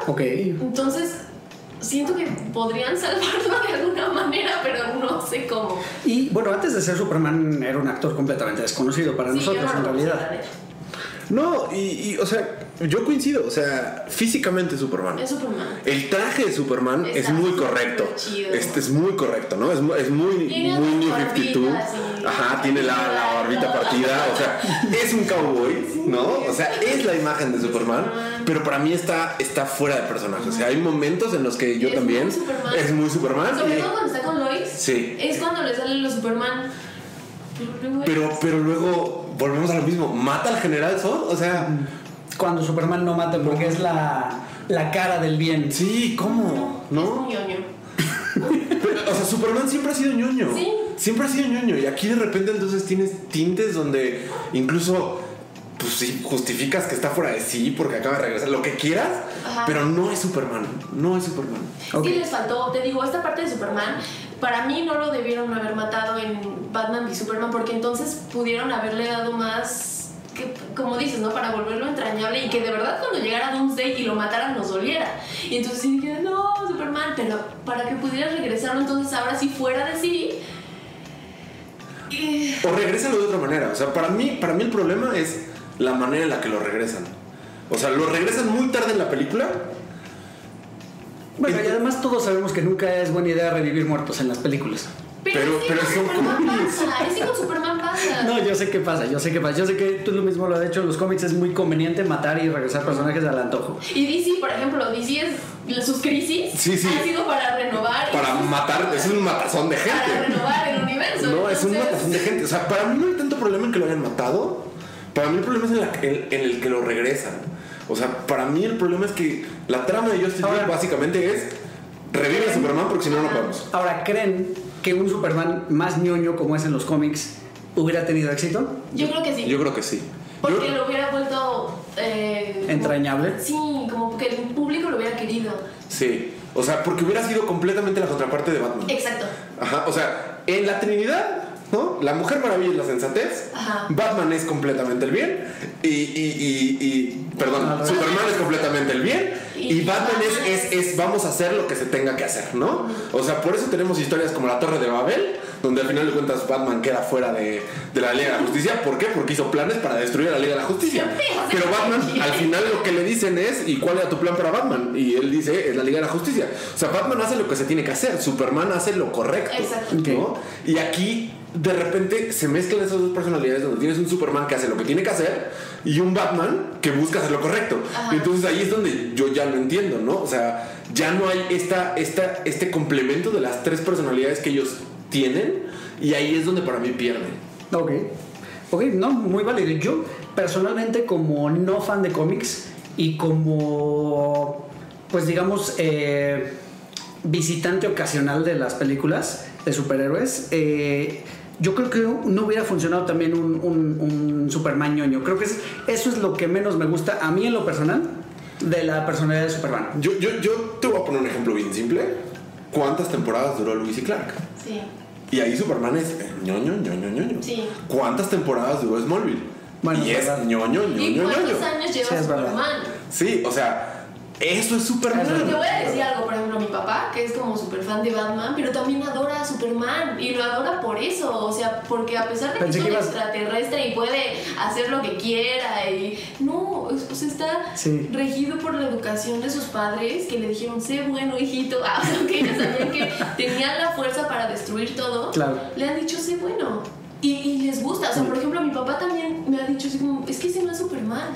Ok. Entonces, siento que podrían salvarlo de alguna manera, pero no sé cómo. Y bueno, antes de ser Superman era un actor completamente desconocido para Sí, nosotros no en realidad. No, y, y, o sea, yo coincido, o sea, físicamente es Superman. Es Superman. El traje de Superman es muy correcto. chido. Este es muy correcto, ¿no? Es, es muy, Tiene muy New 52. barbitas y- Ajá, tiene la, la barbita partida. O sea, es un cowboy, ¿no? O sea, es la imagen de Superman. Pero para mí está, está fuera de personaje. O sea, hay momentos en los que yo Es también. muy Superman. Es muy Superman. Sobre todo cuando está con Lois. Sí. Es cuando le sale lo Superman. Pero, pero luego volvemos a lo mismo. Mata al general Zod. O sea, Cuando Superman no mata porque es la, la cara del bien. sí, ¿cómo? Es ¿No? Pero, o sea, Superman siempre ha sido ñoño. Sí. Siempre ha sido ñoño. Y aquí de repente entonces tienes tintes donde incluso, pues sí, justificas que está fuera de sí porque acaba de regresar, lo que quieras, Ajá. pero no es Superman. No es Superman. Ok. Sí les faltó, te digo, esta parte de Superman, para mí no lo debieron haber matado en Batman v Superman porque entonces pudieron haberle dado más, que, como dices, ¿no? Para volverlo entrañable y que de verdad cuando llegara Doomsday y lo mataran nos doliera. Y entonces sí dije, no, Superman, pero para que pudieras regresarlo entonces ahora sí fuera de sí. Y- O regrésalo de otra manera. O sea, para mí, para mí el problema es la manera en la que lo regresan. O sea, lo regresan muy tarde en la película. Bueno, y además todos sabemos que nunca es buena idea revivir muertos en las películas. Pero- es que pero con son Superman cómics. pasa, es que con Superman pasa. No, yo sé qué pasa, yo sé qué pasa. Yo sé que tú lo mismo lo has hecho en los cómics, es muy conveniente matar y regresar personajes al antojo. Y DC, por ejemplo, DC es sus crisis Sí, sí. han sido para renovar. Para matar, es un matazón de Para gente. renovar el universo. No, es un matazón de gente. O sea, para mí no hay tanto problema en que lo hayan matado. Para mí el problema es en, la- en- en el que lo regresan. O sea, para mí el problema es que la trama de Justice League básicamente es revive a Superman porque si no, no podemos. Ahora, ¿creen que un Superman más ñoño como es en los cómics hubiera tenido éxito? Yo creo que sí. Yo creo que sí. porque Yo- lo hubiera vuelto. eh, como- Entrañable. Sí, como que el público lo hubiera querido. sí. O sea, porque hubiera sido completamente la contraparte de Batman. Exacto. Ajá. O sea, en la Trinidad, ¿no? La Mujer Maravilla es la sensatez. Ajá. Batman es completamente el bien. Y, y, y, y- perdón, Superman es completamente el bien. Y, Y Batman Batman es, es, es vamos a hacer lo que se tenga que hacer, ¿no? O sea, por eso tenemos historias como la Torre de Babel, donde al final de cuentas Batman queda fuera de, de la Liga de la Justicia. ¿Por qué? Porque hizo planes para destruir a la Liga de la Justicia. Pero Batman al final lo que le dicen es, ¿y cuál era tu plan para Batman? Y él dice, es la Liga de la Justicia. O sea, Batman hace lo que se tiene que hacer, Superman hace lo correcto. Exacto. ¿no? Y aquí de repente se mezclan esas dos personalidades donde tienes un Superman que hace lo que tiene que hacer y un Batman que busca hacer lo correcto. Ajá. Y entonces ahí es donde yo ya lo entiendo, ¿no? O sea, ya no hay esta, esta, este complemento de las tres personalidades que ellos tienen y ahí es donde para mí pierden. Ok. Ok, no, muy válido. Yo, personalmente, como no fan de cómics y como, pues digamos, eh, visitante ocasional de las películas de superhéroes, eh, yo creo que no hubiera funcionado también un, un, un Superman ñoño. Creo que es- eso es lo que menos me gusta a mí en lo personal de la personalidad de Superman. Yo, yo, yo te voy a poner un ejemplo bien simple. ¿Cuántas temporadas duró Luis y Clark? Sí. Y ahí Superman es ñoño, ñoño, ñoño. Sí. ¿Cuántas temporadas duró Smallville? Bueno, y es verdad. ñoño, ¿Y ñoño, cuántos ñoño. años lleva Sí. Superman? Sí, o sea, Eso es Superman. Te voy a decir algo, por ejemplo, mi papá, que es como súper fan de Batman, pero también adora a Superman y lo adora por eso, o sea, porque a pesar de que es un ibas- extraterrestre y puede hacer lo que quiera y no, es- o sea, está Sí. regido por la educación de sus padres que le dijeron, sé bueno, hijito, *laughs* Ah, aunque ellos sabían que tenían la fuerza para destruir todo, Claro. le han dicho, sé bueno. Y, y les gusta, o sea, por ejemplo, mi papá también me ha dicho así como, es que ese no es Superman.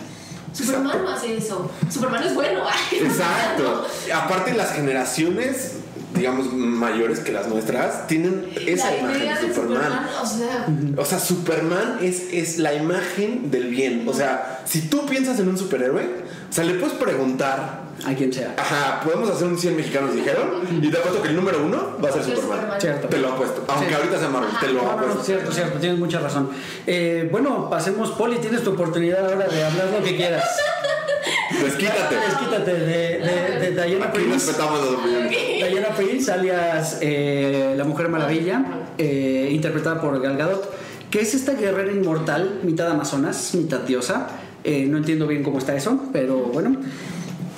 Superman no hace eso. Superman es bueno. *laughs* Exacto. Aparte las generaciones, digamos, mayores que las nuestras, tienen esa la imagen de Superman. Superman, o sea, O sea, Superman es, es la imagen del bien. O sea, si tú piensas en un superhéroe, o sea, le puedes preguntar, A quien sea. ajá, podemos hacer un 100 mexicanos, dijeron, y te apuesto que el número uno va a ser Superman. Cierto. Te lo apuesto. Aunque Sí. ahorita sea Marvel, te lo No, no, no, apuesto. cierto, cierto, tienes mucha razón. Eh, bueno, pasemos, Poli, tienes tu oportunidad ahora de hablar lo que quieras. *laughs* Desquítate. Desquítate de, de, de Diana Aquí Prince. respetamos las opiniones. Diana Prince, alias eh, la Mujer Maravilla, eh, interpretada por Gal Gadot, que es esta guerrera inmortal, mitad amazonas, mitad diosa. Eh, no entiendo bien cómo está eso, pero bueno.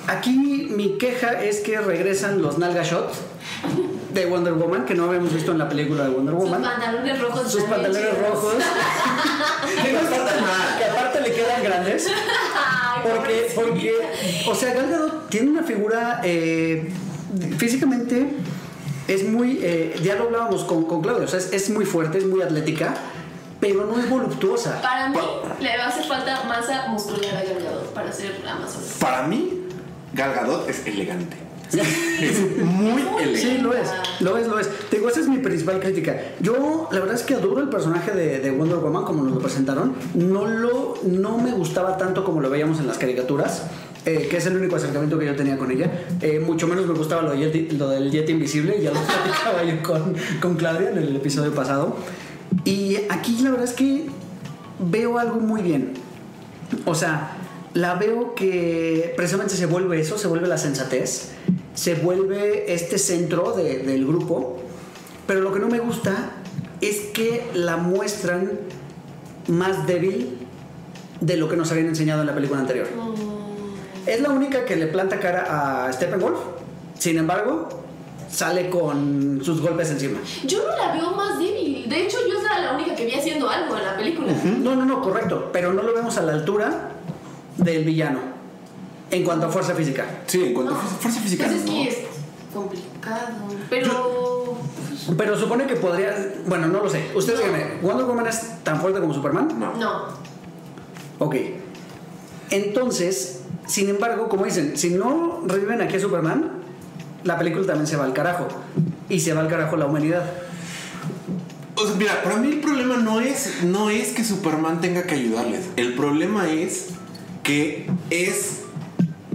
Aquí mi queja es que regresan los Nalga Shot de Wonder Woman, que no habíamos visto en la película de Wonder sus Woman. pantalones rojos. Sus pantalones rojos, *laughs* Que aparte le quedan grandes. *laughs* Porque, porque, o sea, Gal Gadot tiene una figura eh, físicamente es muy, eh, ya lo hablábamos con, con Claudia, o sea, es, es muy fuerte, es muy atlética, pero no es voluptuosa. Para mí le va a hacer falta masa muscular a Gal Gadot para ser Amazon. Para mí, Gal Gadot es elegante. Es muy elegante. Sí, lo es, lo es, lo es. Te digo, esa es mi principal crítica. Yo, la verdad es que adoro el personaje de, de Wonder Woman como nos lo presentaron. No, lo, no me gustaba tanto como lo veíamos en las caricaturas. eh, que es el único acercamiento que yo tenía con ella. Eh, mucho menos me gustaba lo, de Yeti- lo del Yeti Invisible, ya lo *laughs* platicaba yo con, con Claudia en el episodio pasado. Y aquí la verdad es que veo algo muy bien. O sea, la veo que precisamente se vuelve eso, se vuelve la sensatez, se vuelve este centro de- del grupo, pero lo que no me gusta es que la muestran más débil de lo que nos habían enseñado en la película anterior. Es la única que le planta cara a Steppenwolf, sin embargo, sale con sus golpes encima. Yo no la veo más débil. De hecho, yo era la única que vi haciendo algo en la película. No, no, no, correcto, pero no lo vemos a la altura del villano en cuanto a fuerza física. Sí, en cuanto No. a fuerza física, Pues es no. que es complicado. Pero. Pero supone que podría. Bueno, no lo sé. Ustedes No. díganme, ¿Wonder Woman es tan fuerte como Superman? No. No. Ok. Entonces, sin embargo, como dicen, si no reviven aquí a Superman, la película también se va al carajo. Y se va al carajo la humanidad. O sea, mira, para mí el problema no es, no es que Superman tenga que ayudarles. El problema es que es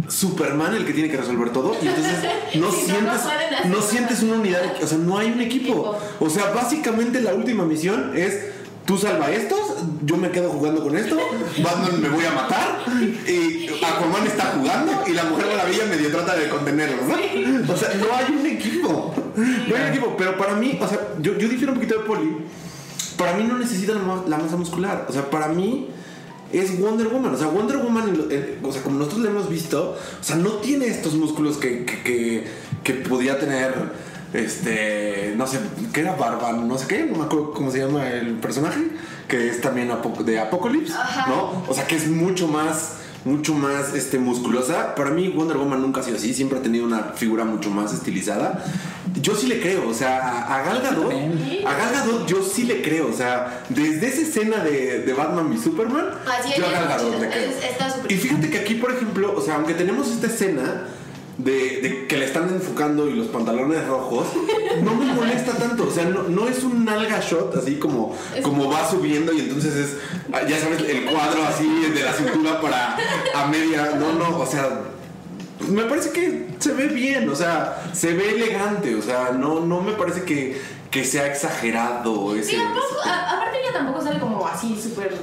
Superman el que tiene que resolver todo. Y entonces *laughs* no, Si no, sientes, no sientes una unidad. O sea, no hay un equipo. Equipo. O sea, básicamente la última misión es. Tú salva a estos, yo me quedo jugando con esto, Batman me voy a matar, y Aquaman está jugando y la Mujer Maravilla medio trata de contenerlo, ¿no? O sea, no hay un equipo. No hay un equipo, pero para mí, o sea, yo, yo difiero un poquito de Poli. Para mí no necesita la masa muscular. O sea, para mí es Wonder Woman. O sea, Wonder Woman, o sea, como nosotros la hemos visto, o sea, no tiene estos músculos que, que, que, que podía tener, este, no sé, que era Barba, no sé qué, no me acuerdo cómo se llama el personaje, que es también de Apocalypse, Ajá. ¿no? O sea, que es mucho más mucho más este, musculosa. Para mí Wonder Woman nunca ha sido así, siempre ha tenido una figura mucho más estilizada. Yo sí le creo, o sea, a, a Gal Gadot, a Gal Gadot yo sí le creo, o sea, desde esa escena de, de Batman y Superman, Así yo a Gal Gadot le creo. es- Y fíjate que aquí, por ejemplo, o sea, aunque tenemos esta escena de, de que le están enfocando y los pantalones rojos, no me molesta tanto. O sea, no, no es un nalga shot así como, como va subiendo y entonces es, ah, ya sabes, el cuadro así de la cintura para a media. No, no, o sea, me parece que se ve bien, o sea, se ve elegante, o sea, no, no me parece que, que sea exagerado ese. Sí, tampoco, ese- a- aparte ella tampoco sale como así súper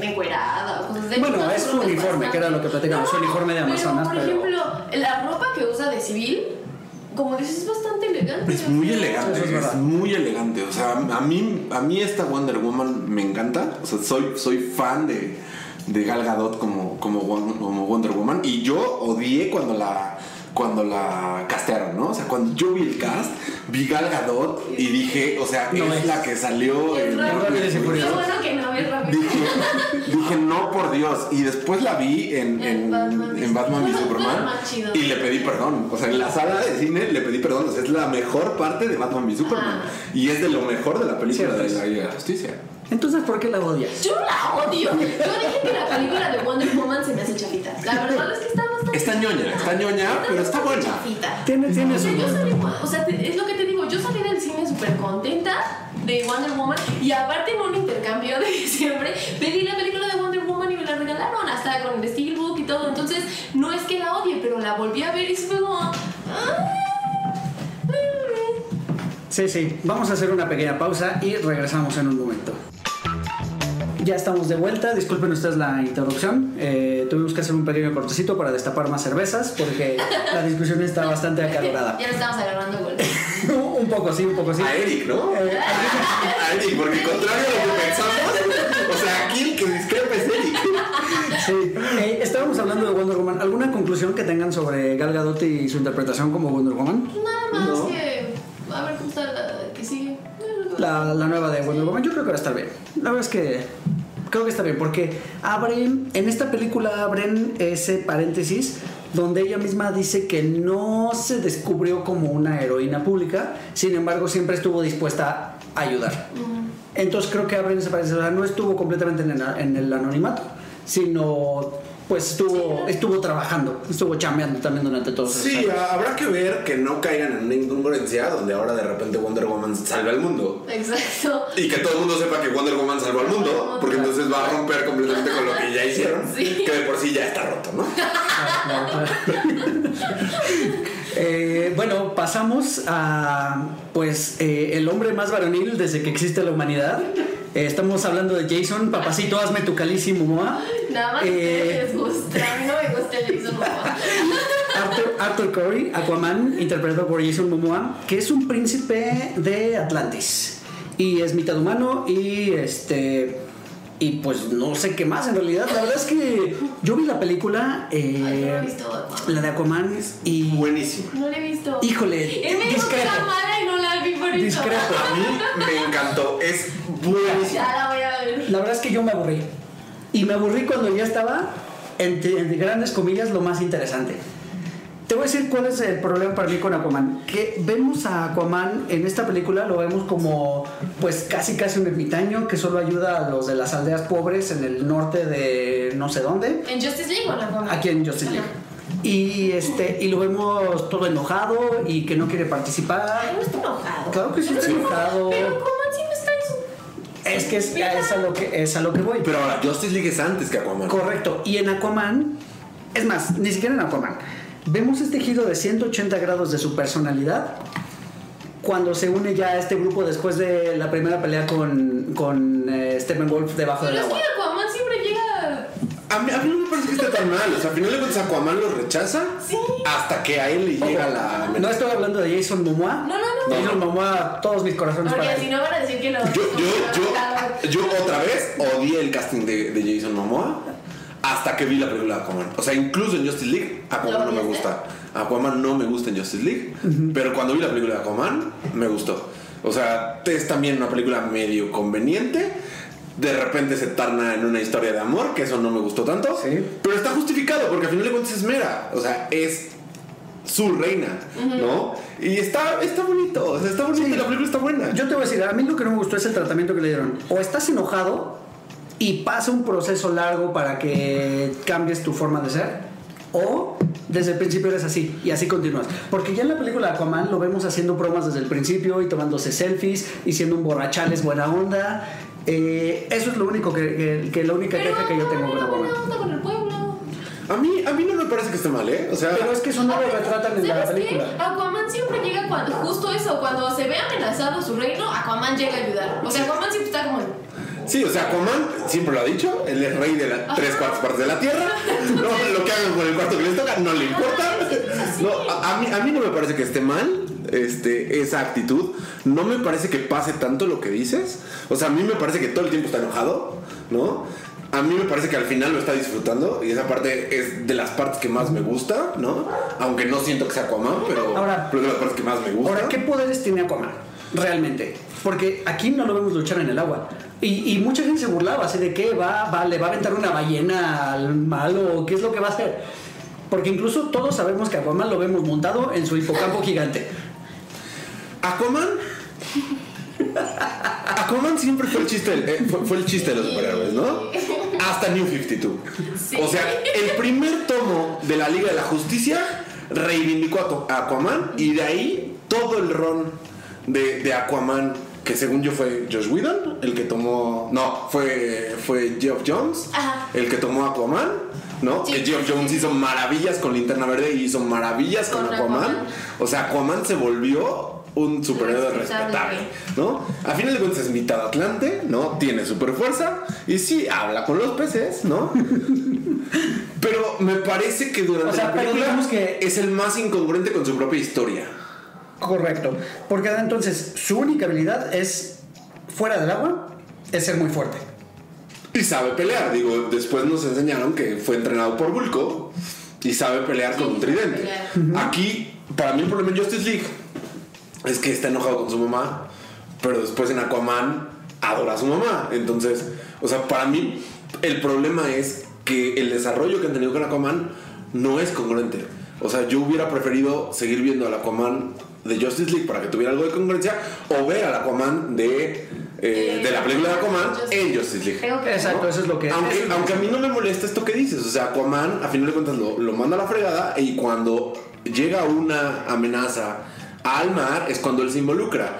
encuerada cosas de Bueno, no, es su uniforme, bastante. que era lo que platicamos, su uniforme de Amazonas, Pero, por pero- ejemplo, la ropa que usa de civil, como dices, es bastante elegante. Es muy elegante, es muy elegante. O sea, a mí, a mí esta Wonder Woman me encanta. O sea, soy, soy fan de, de Gal Gadot como, como Wonder Woman. Y yo odié cuando la, cuando la castearon, ¿no? O sea, cuando yo vi el cast, vi Gal Gadot y dije, o sea, No es es. la que salió Es en rápido. Y bueno que no rápido. Dije, dije, no por Dios. Y después la vi en, En en, Batman en Batman lo Superman. Y le pedí perdón. O sea, en la sala de cine le pedí perdón. O sea, es la mejor parte de Batman v Superman. Ah. Y es de lo mejor de la película Cierto de es. la Liga de la Justicia. Entonces, ¿por qué la odias? Yo la odio. Yo dije que la película de Wonder Woman se me hace chafita. La verdad es que está. Está ñoña, está ñoña, pero está buena. chafita. Tiene, tiene O sea, su... yo salí, o sea, te- es lo que te digo, yo salí del cine súper contenta de Wonder Woman y aparte en un intercambio de *laughs* diciembre pedí la película de Wonder Woman y me la regalaron hasta con el Steelbook y todo, entonces no es que la odie, pero la volví a ver y fue como... ah, Sí, sí. Vamos a hacer una pequeña pausa y regresamos en un momento. Ya estamos de vuelta, disculpen ustedes la interrupción. Eh, tuvimos que hacer un pequeño cortecito para destapar más cervezas porque *laughs* la discusión está bastante acalorada. Ya le estamos agarrando golpe. *laughs* un poco sí, un poco sí. A Eric, ¿no? Eh, *laughs* A Eric, porque contrario a lo que pensamos, o sea, aquí el que discrepa es Eric. sí. Eh, estábamos hablando de Wonder Woman. ¿Alguna conclusión que tengan sobre Gal Gadot y su interpretación como Wonder Woman? Nada más No. que... A ver cómo está la que sigue. La, la nueva de Wonder Woman, yo creo que va a estar bien. La verdad es que creo que está bien, porque abren, en esta película abren ese paréntesis donde ella misma dice que no se descubrió como una heroína pública, sin embargo siempre estuvo dispuesta a ayudar. Entonces creo que abren ese paréntesis, o sea, no estuvo completamente en el, en el anonimato, sino pues estuvo, estuvo trabajando, estuvo chambeando también durante todos esos Sí, años. a- habrá que ver que no caigan en una incongruencia donde ahora de repente Wonder Woman salva al mundo. Exacto. Y que todo el mundo sepa que Wonder Woman salvó al mundo, porque entonces va a romper completamente con lo que ya hicieron, *laughs* Sí. que de por sí ya está roto, ¿no? *laughs* Eh, bueno, pasamos a pues eh, el hombre más varonil desde que existe la humanidad. Eh, estamos hablando de Jason, papacito, hazme tu calici Momoa. Nada más Eh, que les gusta. A mí no me gusta Jason Momoa. *laughs* Arthur, Arthur Curry, Aquaman, interpretado por Jason Momoa, que es un príncipe de Atlantis. Y es mitad humano y este. Y pues no sé qué más en realidad. La verdad es que yo vi la película, eh, Ay, no la he visto, la de Aquaman, y. Buenísima. No la he visto. Híjole, Él me dijo que discrepo. era mala y no la vi por eso. Discrepo. A mí me encantó, es buenísima. Ya la voy a ver. La verdad es que yo me aburrí. Y me aburrí cuando ya estaba, entre, entre grandes comillas, lo más interesante. Te voy a decir cuál es el problema para mí con Aquaman. Que vemos a Aquaman en esta película, lo vemos como, pues casi casi un ermitaño que solo ayuda a los de las aldeas pobres en el norte de no sé dónde, En Justice League o en Aquaman. aquí en Justice League. Y, este, y lo vemos todo enojado y que no quiere Ay, participar. no está enojado. Claro que sí está enojado. Pero Aquaman siempre está en su. Es que es, es a lo que es a lo que voy. Pero ahora, Justice League es antes que Aquaman. Correcto. Y en Aquaman, es más, ni siquiera en Aquaman, vemos este giro de 180 grados de su personalidad cuando se une ya a este grupo después de la primera pelea con, con eh, Steppenwolf debajo del Pero es agua. que Aquaman siempre llega. A mí, a mí no me parece que esté tan mal. O sea, al final de cuentas Aquaman lo rechaza Sí. hasta que a él le llega la... No estoy hablando de Jason Momoa. No, no, no. Jason Momoa, todos mis corazones para Porque si él. no van a decir que lo. Yo, yo, yo, yo otra vez odié el casting de, de Jason Momoa hasta que vi la película de Aquaman. O sea, incluso en Justice League, Aquaman ¿Lo no me gusta. Aquaman no me gusta en Justice League, pero cuando vi la película de Aquaman, me gustó. O sea, es también una película medio conveniente. De repente se torna en una historia de amor, que eso no me gustó tanto. Sí. Pero está justificado, porque al final de cuentas es Mera. O sea, es su reina, ¿no? Y está, está bonito, o sea, está bonito Sí. y la película está buena. Yo te voy a decir, a mí lo que no me gustó es el tratamiento que le dieron. O estás enojado y pasa un proceso largo para que cambies tu forma de ser, o desde el principio eres así y así continúas. Porque ya en la película Aquaman lo vemos haciendo bromas desde el principio y tomándose selfies y siendo un borrachales buena onda. Eh, eso es lo único que, que- que la única Pero queja que yo tengo con Aquaman con el pueblo. A mí, a mí no me parece que esté mal, ¿eh? O sea, Pero es que eso no lo retratan en la ¿Sabes qué? película. Aquaman siempre llega cuando, justo eso, cuando se ve amenazado su reino, Aquaman llega a ayudar. O sea, Aquaman siempre está como. Sí, o sea, Aquaman siempre lo ha dicho, él es rey de las tres cuartas partes de la tierra. No, lo que hagan con el cuarto que les toca no le importa. No, a, a mí, a mí no me parece que esté mal este, esa actitud. No me parece que pase tanto lo que dices. O sea, a mí me parece que todo el tiempo está enojado, ¿no? a mí me parece que al final lo está disfrutando y esa parte es de las partes que más me gusta, ¿no? Aunque no siento que sea Aquaman, pero, Ahora- pero es de las partes que más me gusta. Ahora, ¿qué poderes tiene Aquaman? Realmente. Porque aquí no lo vemos luchar en el agua. Y, y mucha gente se burlaba así de que va, va, le va a aventar una ballena al malo, ¿qué es lo que va a hacer? Porque incluso todos sabemos que Aquaman lo vemos montado en su hipocampo gigante. Aquaman. Aquaman siempre fue el chiste, eh, fue, fue el chiste de los superhéroes, ¿no? Hasta New 52. Sí. O sea, el primer tomo de la Liga de la Justicia reivindicó a Aquaman y de ahí todo el ron de, de Aquaman, que según yo fue Josh Whedon, el que tomó. No, fue, fue Geoff Jones, Ajá. el que tomó Aquaman, ¿no? Sí, que Geoff sí, Jones sí. hizo maravillas con Linterna Verde y hizo maravillas con, Con Aquaman. Aquaman. O sea, Aquaman se volvió un superhéroe Respetable. ¿no? A final de cuentas es mitad Atlante, ¿no? Tiene super fuerza y sí habla con los peces, ¿no? *laughs* Pero me parece que durante O sea, la pero película digamos que- es el más incongruente con su propia historia. Correcto. Porque entonces su única habilidad es, fuera del agua, es ser muy fuerte. Y sabe pelear, digo, después nos enseñaron que fue entrenado por Bulko y sabe pelear Sí, con un tridente. Aquí, para mí el problema en Justice League es que está enojado con su mamá, pero después en Aquaman adora a su mamá. Entonces, o sea, para mí el problema es que el desarrollo que han tenido con Aquaman no es congruente. O sea, yo hubiera preferido seguir viendo al Aquaman de Justice League para que tuviera algo de congruencia o ver al Aquaman de, eh, de la película de Aquaman en Justice League. Creo que Exacto, eso es lo que Aunque, es aunque a mí no me molesta esto que dices, o sea, Aquaman a final de cuentas lo, lo manda a la fregada y cuando llega una amenaza al mar es cuando él se involucra.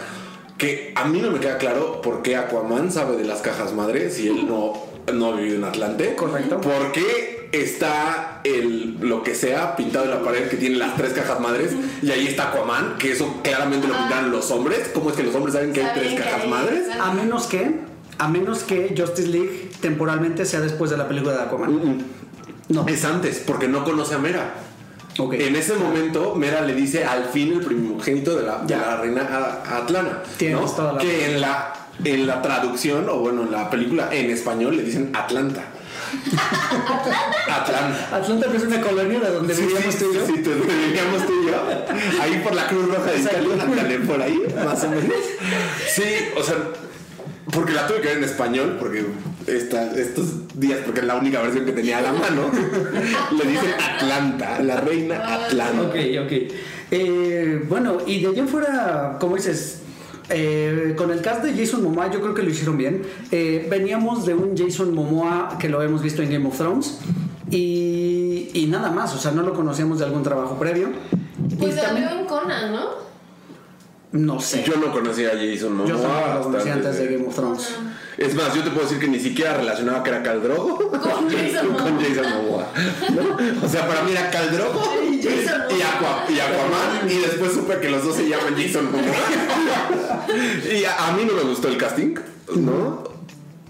Que a mí no me queda claro por qué Aquaman sabe de las cajas madres si él no, no ha vivido en Atlante. Correcto. ¿Por qué está el, lo que sea pintado en la pared que tiene las tres cajas madres y ahí está Aquaman? Que eso claramente lo Ah. pintaron los hombres. ¿Cómo es que los hombres saben que hay tres que cajas hay- madres? A menos que, a menos que Justice League temporalmente sea después de la película de Aquaman. Mm, No. Es antes, porque no conoce a Mera. En ese momento, Mera le dice al fin el primogénito de la, de la reina a- Atlana. Toda la Que en la, en la traducción, o bueno, en la película en español le dicen Atlanta. Atlanta. *laughs* Atlanta es una colonia de donde Sí, vivíamos sí, tú y yo. sí, sí, donde vivíamos tú y yo. Ahí por la Cruz Roja de. Italia, por ahí, más o menos. Sí, o sea, porque la tuve que ver en español, porque esta- estos días, porque es la única versión que tenía a la mano, le dicen Atlanta, la reina Atlanta. Ok, ok. Eh, bueno, y de allá fuera, como dices, eh, con el cast de Jason Momoa yo creo que lo hicieron bien. Eh, veníamos de un Jason Momoa que lo hemos visto en Game of Thrones y, y nada más, o sea, no lo conocíamos de algún trabajo previo. Pues y también, en Conan, ¿no? No sé, Yo no conocía a Jason Momoa. yo tampoco lo conocí hasta antes de Game of Thrones. Es más, yo te puedo decir que ni siquiera relacionaba que era Caldrogo Con *laughs* Jason Momoa. con Jason Momoa. ¿no? O sea, para mí era Caldrogo *laughs* Y Jason y, Aqua- y Aquaman. Y después supe que los dos se llaman Jason Momoa. *laughs* y a, a mí no me gustó el casting, ¿no?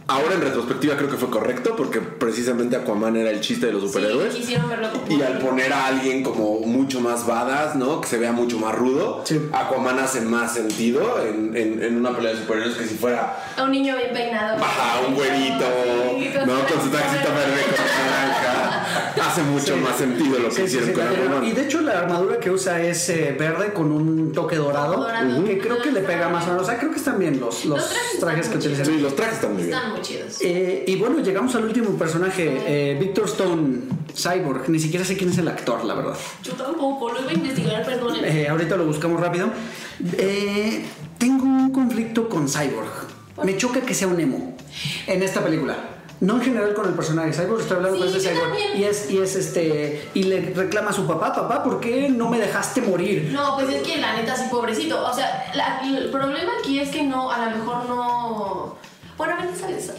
Ahora en retrospectiva creo que fue correcto porque precisamente Aquaman era el chiste de los superhéroes. Sí, quisieron verlo como Y al poner a alguien como mucho más badass, ¿no? Que se vea mucho más rudo, Sí. Aquaman hace más sentido en, en- en una pelea de superhéroes que si fuera a un niño bien peinado. Ajá, un güerito, ¿no? Con su taxito verde naranja. *laughs* Hace mucho Sí. más sentido lo que Sí, hicieron sí, con la y de hecho la armadura que usa es eh, verde con un toque dorado, Dorado. que creo que le pega más o menos. O sea, creo que están bien los, los Los trajes que utilizan. Sí, los trajes están muy bien. Están muy chidos. Eh, y bueno, llegamos al último personaje, eh, Victor Stone, Cyborg. Ni siquiera sé quién es el actor, la verdad. Yo tampoco, lo iba a investigar, perdón. Eh, ahorita lo buscamos rápido. Eh, tengo un conflicto con Cyborg. Me choca que sea un emo en esta película. No en general con el personaje Cyborg, estoy hablando Sí, pues de yo Cyborg. también. Y es, y es este. Y le reclama a su papá, papá, ¿por qué no me dejaste morir? No, pues es que la neta sí, pobrecito. O sea, la- el problema aquí es que no, a lo mejor no. Bueno, a ver, ¿sabes?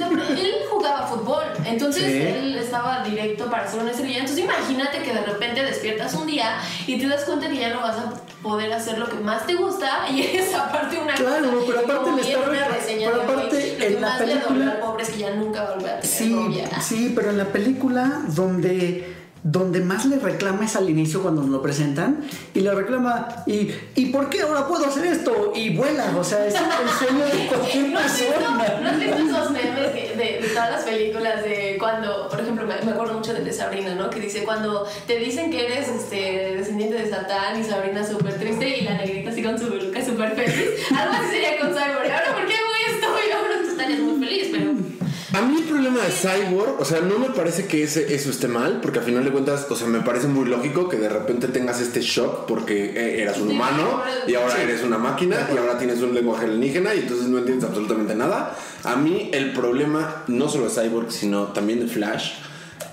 Él jugaba fútbol, entonces Sí. él estaba directo para ser una estrella. Entonces imagínate que de repente despiertas un día y te das cuenta que ya no vas a poder hacer lo que más te gusta y es aparte una Claro, cosa. pero aparte le está una re- reseña pero de hoy, aparte lo que la más le película- al pobre es que ya nunca va a volver a tener Sí, novia. sí, pero en la película donde donde más le reclama es al inicio cuando nos lo presentan y le reclama y, ¿y por qué ahora puedo hacer esto? y vuela, o sea, es el sueño de cualquier *laughs* ¿No has visto, persona. ¿no has visto esos memes de, de todas las películas de cuando, por ejemplo, me, me acuerdo mucho del de Sabrina, ¿no? Que dice cuando te dicen que eres este, descendiente de Satán y Sabrina súper triste y la negrita así con su peluca súper feliz. *laughs* Algo así sería con Cyborg. Ahora, ¿por qué hago esto? Y ahora tú estarías muy feliz, pero... A mí el problema de Cyborg, o sea, no me parece que ese, eso esté mal, porque al final de cuentas, o sea, me parece muy lógico que de repente tengas este shock porque eh, eras un humano y ahora eres una máquina y ahora tienes un lenguaje alienígena y entonces no entiendes absolutamente nada. A mí el problema, no solo de Cyborg, sino también de Flash,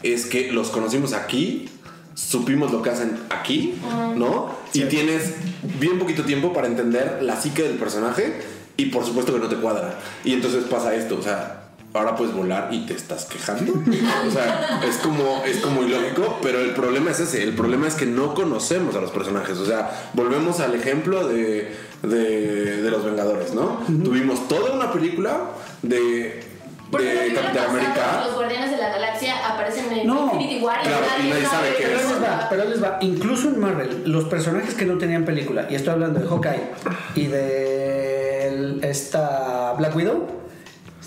es que los conocimos aquí, supimos lo que hacen aquí, ¿no? Y tienes bien poquito tiempo para entender la psique del personaje y por supuesto que no te cuadra. Y entonces pasa esto, o sea, ahora puedes volar y te estás quejando. O sea, es como, es como ilógico, pero el problema es ese. El problema es que no conocemos a los personajes. O sea, volvemos al ejemplo de, de, de los Vengadores, ¿no? Tuvimos toda una película de, de Capitán América. Los Guardianes de la Galaxia aparecen en No, Infinity War y claro, y nadie sabe qué Pero es. ahí les va, pero les va. Incluso en Marvel, los personajes que no tenían película, y estoy hablando de Hawkeye y de el- esta Black Widow,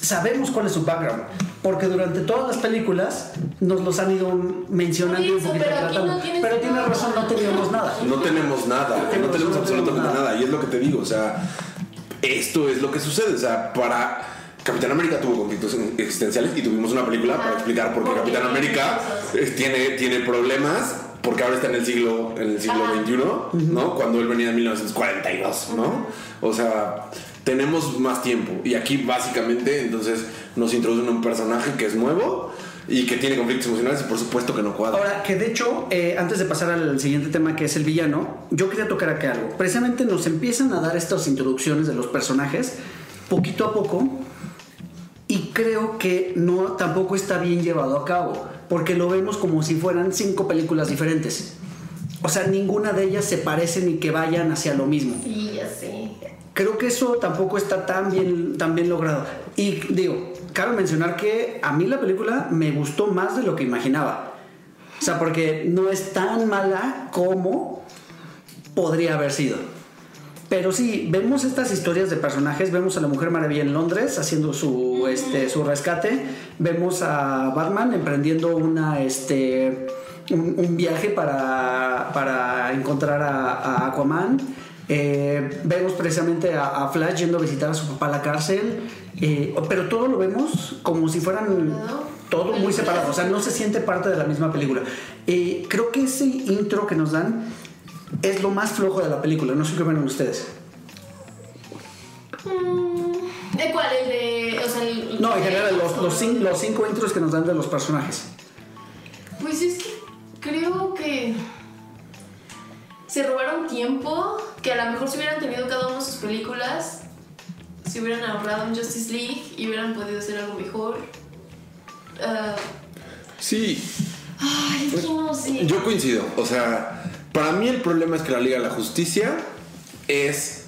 sabemos cuál es su background. Porque durante todas las películas nos los han ido mencionando y un poquito pero tratando. no tienes pero tiene nada. razón, no teníamos nada. No tenemos nada, no Tenemos- absolutamente nada. nada. Y es lo que te digo, o sea, esto es lo que sucede. O sea, para Capitán América tuvo conflictos existenciales y tuvimos una película para explicar por qué ¿Por qué Capitán América tiene, tiene problemas. Porque ahora está en el siglo, en el siglo. XXI, ¿no? Cuando él venía de 1942, ¿no? O sea, tenemos más tiempo. Y aquí básicamente entonces nos introducen un personaje que es nuevo y que tiene conflictos emocionales y por supuesto que no cuadra. Ahora, que de hecho, eh, antes de pasar al siguiente tema que es el villano, yo quería tocar aquí algo. Precisamente nos empiezan a dar estas introducciones de los personajes poquito a poco y creo que no tampoco está bien llevado a cabo, porque lo vemos como si fueran cinco películas diferentes. O sea, ninguna de ellas se parece ni que vayan hacia lo mismo. Sí, ya sé. Creo que eso tampoco está tan bien, tan bien logrado. Y digo, cabe mencionar que a mí la película me gustó más de lo que imaginaba. O sea, porque no es tan mala como podría haber sido. Pero sí, vemos estas historias de personajes, vemos a la Mujer Maravilla en Londres haciendo su, este, su rescate, vemos a Batman emprendiendo una, este, un, un viaje para, para encontrar a, a Aquaman, Eh, vemos precisamente a, a Flash yendo a visitar a su papá a la cárcel, eh, pero todo lo vemos como si fueran todo muy separado, o sea, no se siente parte de la misma película. Eh, creo que ese intro que nos dan es lo más flojo de la película, no sé qué ven ustedes. ¿De cuál? El de. O sea, el, No, en general, los, los, cin- los cinco intros que nos dan de los personajes. Pues es que creo que. Se robaron tiempo que a lo mejor si hubieran tenido cada de sus películas, si hubieran ahorrado en Justice League y hubieran podido hacer algo mejor. Ah, Sí, ay, es que no sé. Yo coincido. O sea, para mí el problema es que la Liga de la Justicia es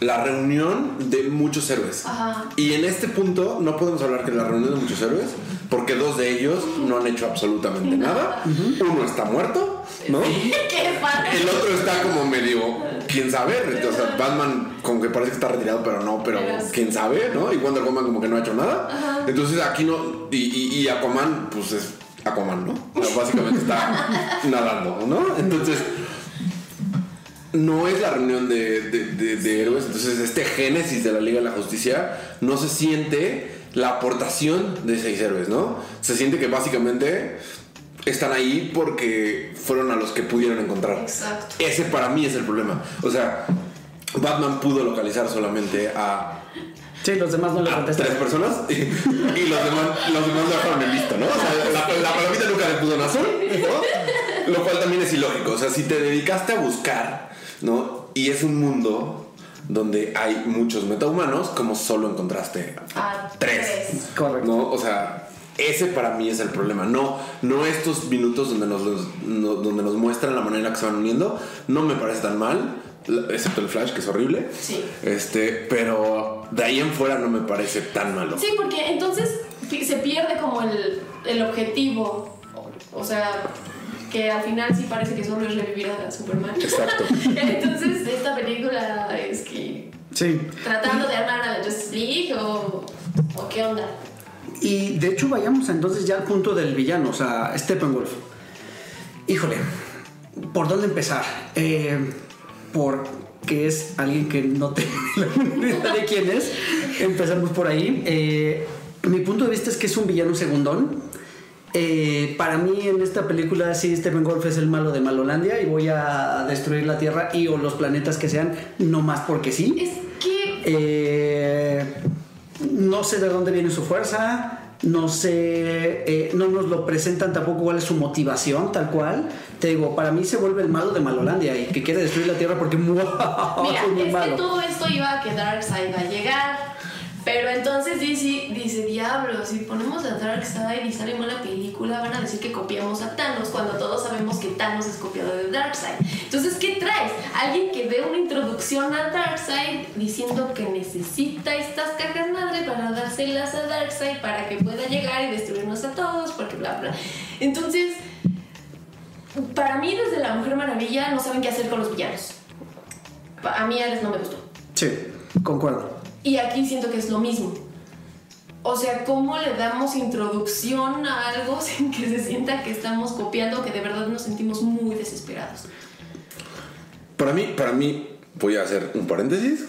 la reunión de muchos héroes. Ajá. Y en este punto no podemos hablar que la reunión de muchos héroes, porque dos de ellos no han hecho absolutamente nada. Uno está muerto, ¿no? *laughs* El otro está como medio, quién sabe, o sea, Batman como que parece que está retirado, pero no, pero quién sabe, ¿no? Y Wonder Woman como que no ha hecho nada. Entonces aquí no, y, y, y Aquaman, pues es Aquaman, ¿no? O sea, básicamente está *laughs* nadando, ¿no? Entonces, no es la reunión de, de- de- de héroes, entonces este génesis de la Liga de la Justicia no se siente la aportación de seis héroes, ¿no? Se siente que básicamente están ahí porque fueron a los que pudieron encontrar. Exacto. Ese para mí es el problema. O sea, Batman pudo localizar solamente a, Sí, los demás no le a contestan. tres personas y, y los demás los demás lo dejaron en lista, ¿no? O sea, la, la palomita nunca le pudo nacer, ¿no? Lo cual también es ilógico. O sea, si te dedicaste a buscar, ¿no? Y es un mundo donde hay muchos metahumanos, como solo encontraste a A tres. tres. Correcto. ¿no? O sea, ese para mí es el problema. No, no estos minutos donde nos, los- no- donde nos muestran la manera en la que se van uniendo, no me parece tan mal, excepto el Flash, que es horrible. Sí. Este, pero de ahí en fuera no me parece tan malo. Sí, porque entonces se pierde como el, el objetivo. O sea, que al final sí parece que solo es revivir a Superman. Exacto. *laughs* Entonces, esta película es que Sí. tratando de armar a la Justice League o, o qué onda. Y de hecho vayamos entonces ya al punto del villano, o sea, Steppenwolf. Híjole, ¿por dónde empezar? Eh, porque es alguien que no tengo *laughs* la menor idea de quién es. Empezamos por ahí. Eh, mi punto de vista es que es un villano segundón. Eh, para mí en esta película sí Steppenwolf es el malo de Malolandia y voy a destruir la Tierra y o los planetas que sean, no más porque sí. Es que Eh, no sé de dónde viene su fuerza, no sé, eh, no nos lo presentan tampoco cuál es su motivación, tal cual. Te digo, para mí se vuelve el malo de Malolandia y que quiere destruir la Tierra porque. *laughs* Mira, es muy es malo. que todo esto iba a que Darkseid va a llegar. Pero entonces dice, dice, diablo, si ponemos a Darkseid y sale mala película, van a decir que copiamos a Thanos, cuando todos sabemos que Thanos es copiado de Darkseid. Entonces, ¿qué traes? Alguien que dé una introducción a Darkseid diciendo que necesita estas cajas madre para dárselas a Darkseid para que pueda llegar y destruirnos a todos, porque bla, bla. Entonces, para mí desde La Mujer Maravilla no saben qué hacer con los villanos. A mí Ares no me gustó. Sí, concuerdo. Y aquí siento que es lo mismo. O sea, ¿cómo le damos introducción a algo *laughs* sin que se sienta que estamos copiando, que de verdad nos sentimos muy desesperados? Para mí, para mí, voy a hacer un paréntesis.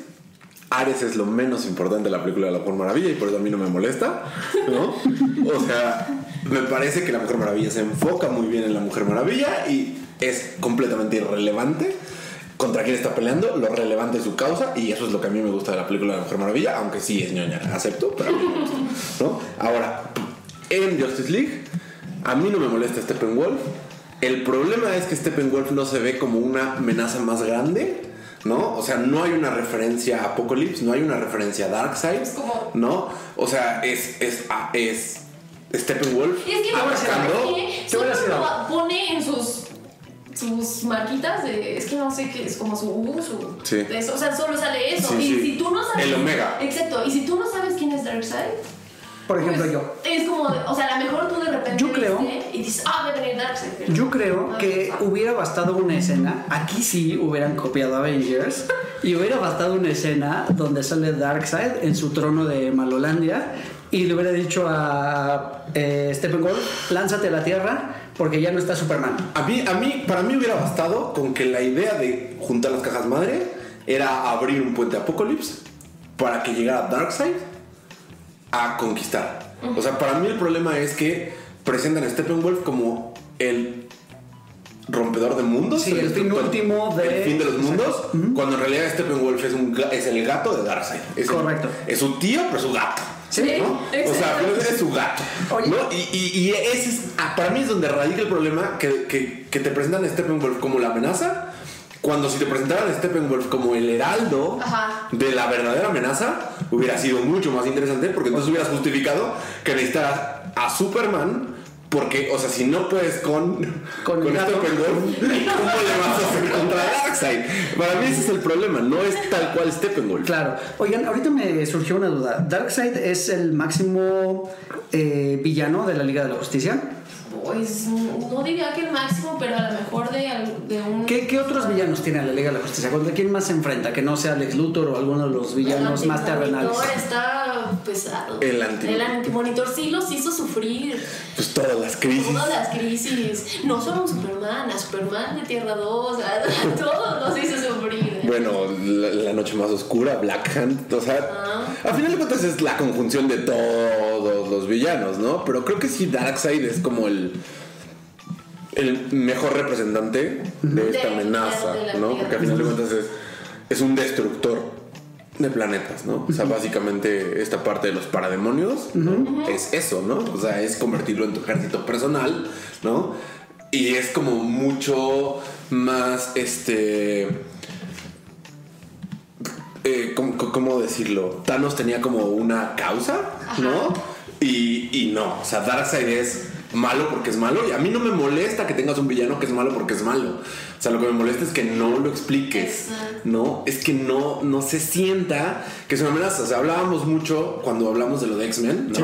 Ares es lo menos importante de la película de la Mujer Maravilla y por eso a mí no me molesta, ¿no? *laughs* O sea, me parece que la Mujer Maravilla se enfoca muy bien en la Mujer Maravilla y es completamente irrelevante contra quién está peleando, lo relevante es su causa y eso es lo que a mí me gusta de la película de la Mujer Maravilla, aunque sí es ñoña, acepto, pero a mí me gusta, ¿no? Ahora, en Justice League, a mí no me molesta Steppenwolf. El problema es que Steppenwolf no se ve como una amenaza más grande, ¿no? O sea, no hay una referencia a Apocalypse, no hay una referencia a Darkseid, ¿no? O sea, es, es, es Steppenwolf Y es que pone en sus sus marquitas de es que no sé qué es como su uso Sí. de eso, o sea solo sale eso Sí, y sí. si tú no sabes El Omega. exacto y si tú no sabes quién es Darkseid Por ejemplo, pues, yo. es como o sea a lo mejor tú de repente Yo creo- y dices ah a venir Darkseid pero- Yo creo Ah, que ah. hubiera bastado una escena, aquí sí hubieran copiado Avengers, y hubiera bastado una escena donde sale Darkseid en su trono de Malolandia y le hubiera dicho a eh, Steppenwolf, lánzate a la Tierra porque ya no está Superman. A mí, a mí, para mí hubiera bastado con que la idea de juntar las cajas madre era abrir un puente Apocalypse para que llegara Darkseid a conquistar. O sea, para mí el problema es que presentan a Steppenwolf como el rompedor de mundos. Sí, el fin último de- El fin de los mundos. Cuando en realidad Steppenwolf es, un, es el gato de Darkseid. Es Correcto. es su tío, pero su gato. Sí, ¿no? O sea, pero es su gato. Oye. ¿no? Y, y- y ese es, ah, para mí es donde radica el problema que, que- que te presentan a Steppenwolf como la amenaza. Cuando si te presentaran a Steppenwolf como el heraldo Ajá. de la verdadera amenaza, hubiera sido mucho más interesante porque entonces hubieras justificado que necesitaras a Superman. Porque, o sea, si no puedes con, Con gato. Steppenwolf, ¿cómo le vas a hacer contra Darkseid? Para mí ese es el problema, no es tal cual Steppenwolf. Claro. Oigan, ahorita me surgió una duda. ¿Darkseid es el máximo eh, villano de la Liga de la Justicia? Pues no diría que el máximo, pero a lo mejor de, al- de un. ¿Qué, qué otros villanos tiene la Liga de la Justicia? ¿Contra quién más se enfrenta? Que no sea Lex Luthor o alguno de los villanos El más terrenales. está pesado. El anti- El antimonitor sí los hizo sufrir. Pues todas las crisis. Todas las crisis. No solo a Superman, a Superman de Tierra 2, a, a todos los hizo sufrir. Bueno, la, la noche más oscura, Black Hand, o sea, Ah. Al final de cuentas es la conjunción de todos los villanos, ¿no? Pero creo que sí Darkseid es como el el mejor representante de esta amenaza, ¿no? Porque al final de cuentas es, es un destructor de planetas, ¿no? O sea, básicamente esta parte de los parademonios es eso, ¿no? O sea, es convertirlo en tu ejército personal, ¿no? Y es como mucho más, este... eh, ¿cómo, cómo decirlo? Thanos tenía como una causa, ¿no? Y, y no, o sea, Darkseid es malo porque es malo. Y a mí no me molesta que tengas un villano que es malo porque es malo. O sea, lo que me molesta es que no lo expliques. No, es que no, no se sienta que es una amenaza. O sea, hablábamos mucho cuando hablamos de lo de X-Men, ¿no? Sí.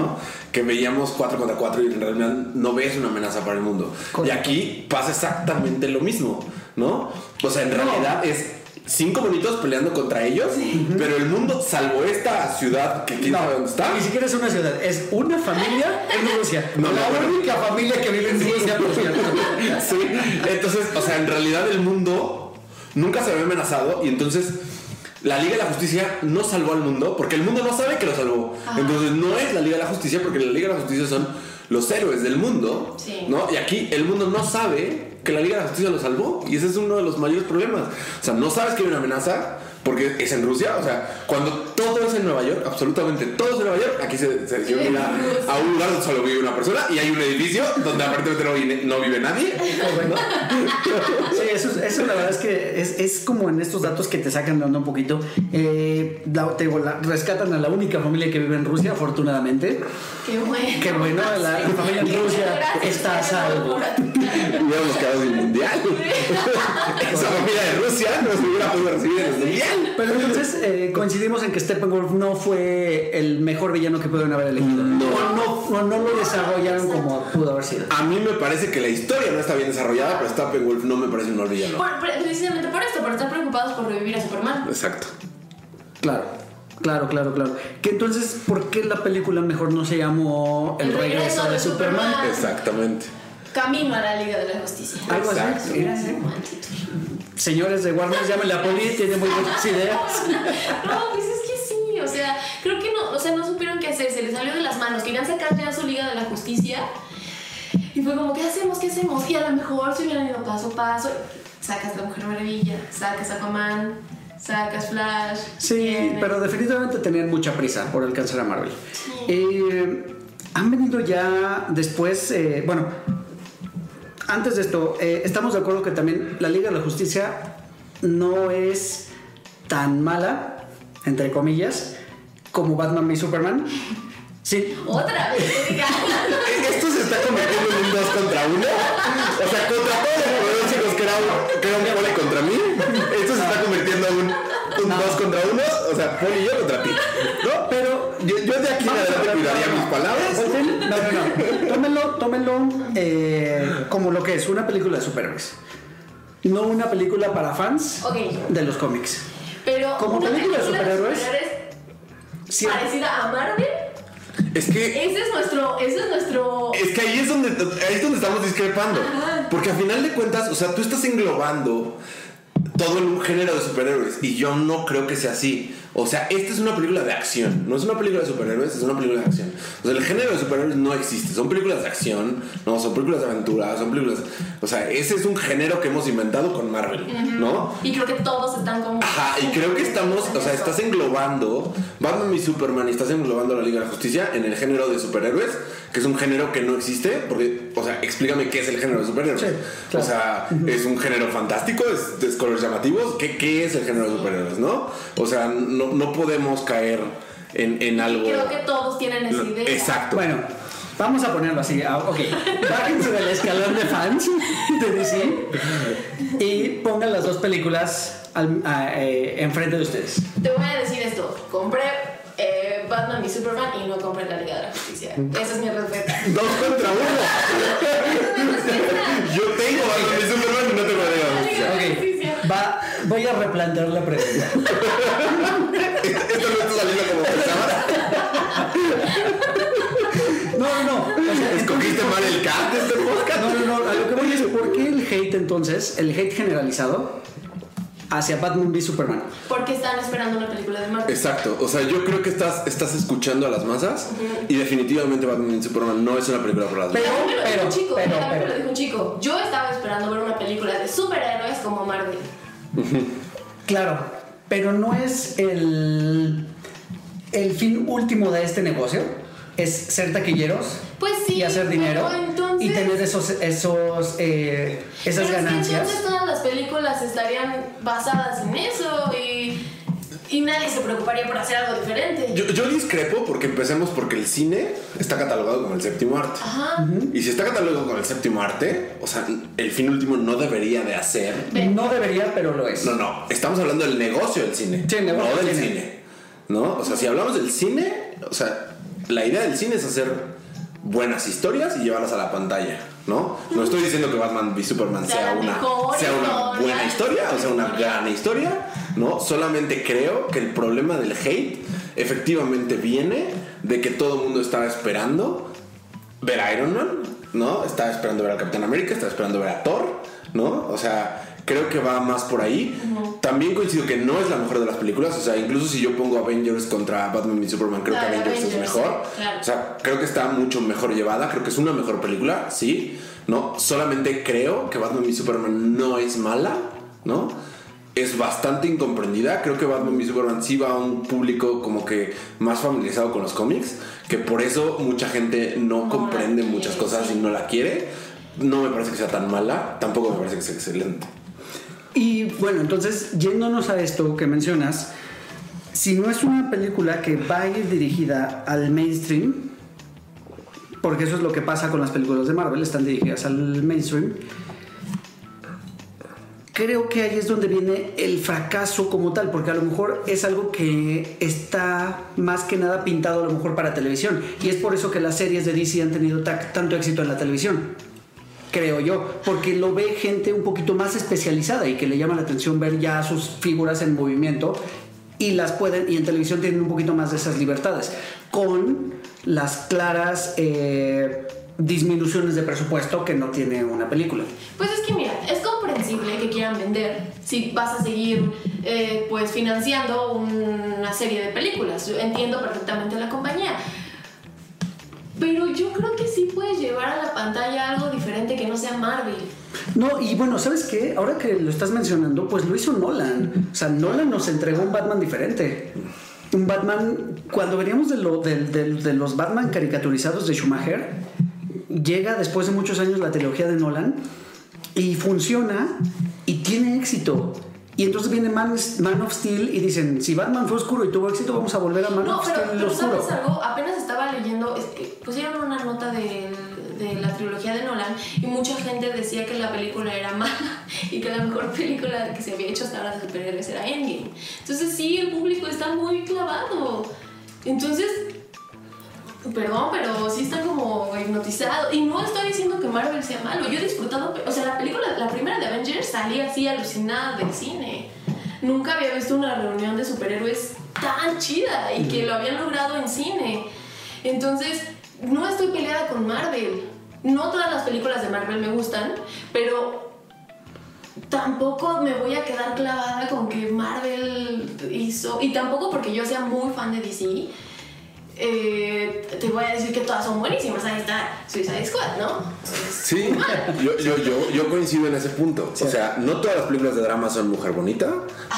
Que veíamos 4 contra 4 y en realidad no ves una amenaza para el mundo. Correcto. Y aquí pasa exactamente lo mismo, ¿no? O sea, en realidad es cinco bonitos peleando contra ellos, pero el mundo, salvo esta ciudad que quién sabe dónde está, Ni siquiera es una ciudad, es una familia en Rusia. *laughs* No, no, la bueno. única familia que vive en Rusia, por cierto. *laughs* Sí, entonces, o sea, en realidad el mundo nunca se ve amenazado y entonces la Liga de la Justicia no salvó al mundo porque el mundo no sabe que lo salvó. Entonces no es la Liga de la Justicia porque la Liga de la Justicia son los héroes del mundo, Sí. ¿no? Y aquí el mundo no sabe que la Liga de la Justicia lo salvó y ese es uno de los mayores problemas. O sea, no sabes que hay una amenaza porque es en Rusia, o sea, cuando todo es en Nueva York, absolutamente todo es en Nueva York, aquí se, se a, un lugar donde solo vive una persona y hay un edificio donde aparentemente no vive, no vive nadie. *laughs* Sí, eso, es- eso la verdad es que es, es como en estos datos que te sacan de onda un poquito. Eh, la- te digo, la- rescatan a la única familia que vive en Rusia, afortunadamente. Qué bueno. Qué bueno, la, la familia en Rusia está a salvo. Hubiéramos quedado sin mundial. *laughs* Esa familia de Rusia no se hubiera podido recibir en el mundial. Pero entonces eh, coincidimos en que Steppenwolf no fue el mejor villano que pudieron haber elegido. No. No, no lo desarrollaron como pudo haber sido. A mí me parece que la historia no está bien desarrollada, pero Steppenwolf no me parece un mal villano. Por- pre- precisamente por esto, por estar preocupados por revivir a Superman. Exacto. Claro, claro, claro, claro. Que entonces, ¿por qué la película mejor no se llamó El, regreso, de, Superman? Superman. Exactamente. Camino a la Liga de la Justicia. Algo así. Señores de Warner, llamen a la poli, tiene muy buenas ideas. *laughs* No, pues es que sí, o sea, creo que no, o sea, no supieron qué hacer, se les salió de las manos, querían sacar ya su Liga de la Justicia. Y fue como, ¿qué hacemos? ¿Qué hacemos? Y a lo mejor se hubieran ido paso a paso. Sacas la Mujer Maravilla, sacas Aquaman, sacas Flash. Sí, viene- pero definitivamente tenían mucha prisa por alcanzar a Marvel. Eh, han venido ya después, eh, bueno, antes de esto, eh, estamos de acuerdo que también la Liga de la Justicia no es tan mala, entre comillas, como Batman y Superman. Sí, Otra vez. *laughs* Esto se está convirtiendo en un 2 contra 1. O sea, contra todos los pronósticos que era un, que era un contra mí. Esto se está convirtiendo en un, un 2 contra 1. O sea, poli y yo contra ti. ¿No? pero Yo, yo de aquí adelante cuidaría no, mis palabras. Volten- No, no, no. Tómenlo, tómenlo eh, como lo que es, una película de superhéroes. No una película para fans Ok. de los cómics. Pero Como una película de superhéroes, Sí. parecida a Marvel, Es que ese es nuestro, ese es nuestro Es que ahí es donde, ahí es donde estamos discrepando. Porque a final de cuentas, o sea, tú estás englobando todo en un género de superhéroes. Y yo no creo que sea así. O sea, esta es una película de acción. No es una película de superhéroes, es una película de acción. O sea, el género de superhéroes no existe. Son películas de acción, no, son películas de aventura, son películas. O sea, ese es un género que hemos inventado con Marvel, ¿no? Y creo que todos están como. Ajá, y creo que estamos, o sea, estás englobando Batman y Superman y estás englobando la Liga de la Justicia en el género de superhéroes, que es un género que no existe, porque, o sea, explícame qué es el género de superhéroes. Sí, claro. O sea, es un género fantástico, es, es colores llamativos, ¿Qué, ¿qué es el género de superhéroes, no? O sea, no, no podemos caer en, en algo... Creo que todos tienen esa idea. Exacto. Bueno, vamos a ponerlo así. ah, Ok, bájense del escalón de fans de DC y pongan las dos películas al- a- eh, enfrente de ustedes. Te voy a decir esto. Compré eh, Batman y Superman y no compré la Liga de la Justicia. Esa es mi respuesta. Dos contra uno. Yo tengo Batman y Superman y no tengo la Liga de la Justicia. Va, voy a replantear la pregunta. Esto no está saliendo como pensaba. No, no, no. o sea, Escogiste mal el cast de este podcast. No, no, no. A lo que voy es, ¿por qué el hate entonces, el hate generalizado hacia Batman v Superman? Porque están esperando una película de Marvel. Exacto, o sea, yo creo que estás, estás escuchando a las masas y definitivamente Batman y Superman no es una película para las Pero- me lo dijo un chico, pero, me pero. lo dijo un chico. Yo estaba esperando ver una película de superhéroes como Marvel. Claro, pero no es el, el fin último de este negocio. Es ser taquilleros Pues sí. y hacer dinero entonces, y tener esos, esos, eh, esas pero es que ganancias. entonces todas las películas estarían basadas en eso y. y nadie se preocuparía por hacer algo diferente. Yo, yo discrepo porque empecemos porque el cine está catalogado como el séptimo arte. Ajá. Y si está catalogado como el séptimo arte, o sea, el fin último no debería de hacer. No debería, pero lo es. No, no, estamos hablando del negocio del cine. Sí, el negocio no del del cine. cine. ¿No? O sea, si hablamos del cine, o sea, la idea del cine es hacer buenas historias y llevarlas a la pantalla, ¿no? No estoy diciendo que Batman v Superman Sea una, sea una buena historia, o sea, una gran historia, ¿no? Solamente creo que el problema del hate efectivamente viene de que todo el mundo estaba esperando ver a Iron Man, ¿no? Estaba esperando ver al Capitán América, estaba esperando ver a Thor, ¿no? O sea, creo que va más por ahí. También coincido que no es la mejor de las películas, o sea, incluso si yo pongo Avengers contra Batman y Superman, creo que Avengers, es mejor. claro. O sea, creo que está mucho mejor llevada, creo que es una mejor película, sí, ¿no? Solamente creo que Batman y Superman no es mala, ¿no? Es bastante incomprendida. Creo que Batman v Superman sí va a un público como que más familiarizado con los cómics, que por eso mucha gente no, No comprende muchas cosas sí. y no la quiere. No me parece que sea tan mala, tampoco me parece que sea excelente. Y bueno, entonces, yéndonos a esto que mencionas, si no es una película que va a ir dirigida al mainstream, porque eso es lo que pasa con las películas de Marvel, están dirigidas al mainstream, creo que ahí es donde viene el fracaso como tal, porque a lo mejor es algo que está más que nada pintado a lo mejor para televisión, y es por eso que las series de DC han tenido ta- tanto éxito en la televisión creo yo, porque lo ve gente un poquito más especializada y que le llama la atención ver ya sus figuras en movimiento y las pueden, y en televisión tienen un poquito más de esas libertades, con las claras eh, disminuciones de presupuesto que no tiene una película. Pues es que mira, es comprensible que quieran vender si vas a seguir eh, pues financiando una serie de películas. Entiendo perfectamente la compañía. Pero yo creo que sí puedes llevar a la pantalla algo diferente que no sea Marvel. No, y bueno, ¿sabes qué? Ahora que lo estás mencionando, pues lo hizo Nolan. O sea, Nolan nos entregó un Batman diferente. Un Batman, cuando veníamos de, de los Batman caricaturizados de Schumacher, llega después de muchos años la trilogía de Nolan y funciona y tiene éxito. Y entonces viene Man, Man of Steel y dicen, si Batman fue oscuro y tuvo éxito, vamos a volver a Man No, of pero, Steel pero oscuro. ¿sabes algo? Apenas estaba leyendo, pusieron una nota de, de la trilogía de Nolan y mucha gente decía que la película era mala *laughs* y que la mejor película que se había hecho hasta ahora de superhéroes era Endgame. Entonces sí, el público está muy clavado. Entonces, perdón, pero sí está como hipnotizado. Y no estoy diciendo que Marvel sea malo, yo he disfrutado, o sea, la película, la primera de Avengers salí así alucinada del cine. Nunca había visto una reunión de superhéroes tan chida y que lo habían logrado en cine. Entonces, no estoy peleada con Marvel. No todas las películas de Marvel me gustan, pero tampoco me voy a quedar clavada con que Marvel hizo. Y tampoco porque yo sea muy fan de DC. Eh, te voy a decir que todas son buenísimas. Ahí está Suicide Squad, ¿no? Sí, *laughs* yo, yo, yo, yo coincido en ese punto. O sea, no todas las películas de drama son Mujer Bonita,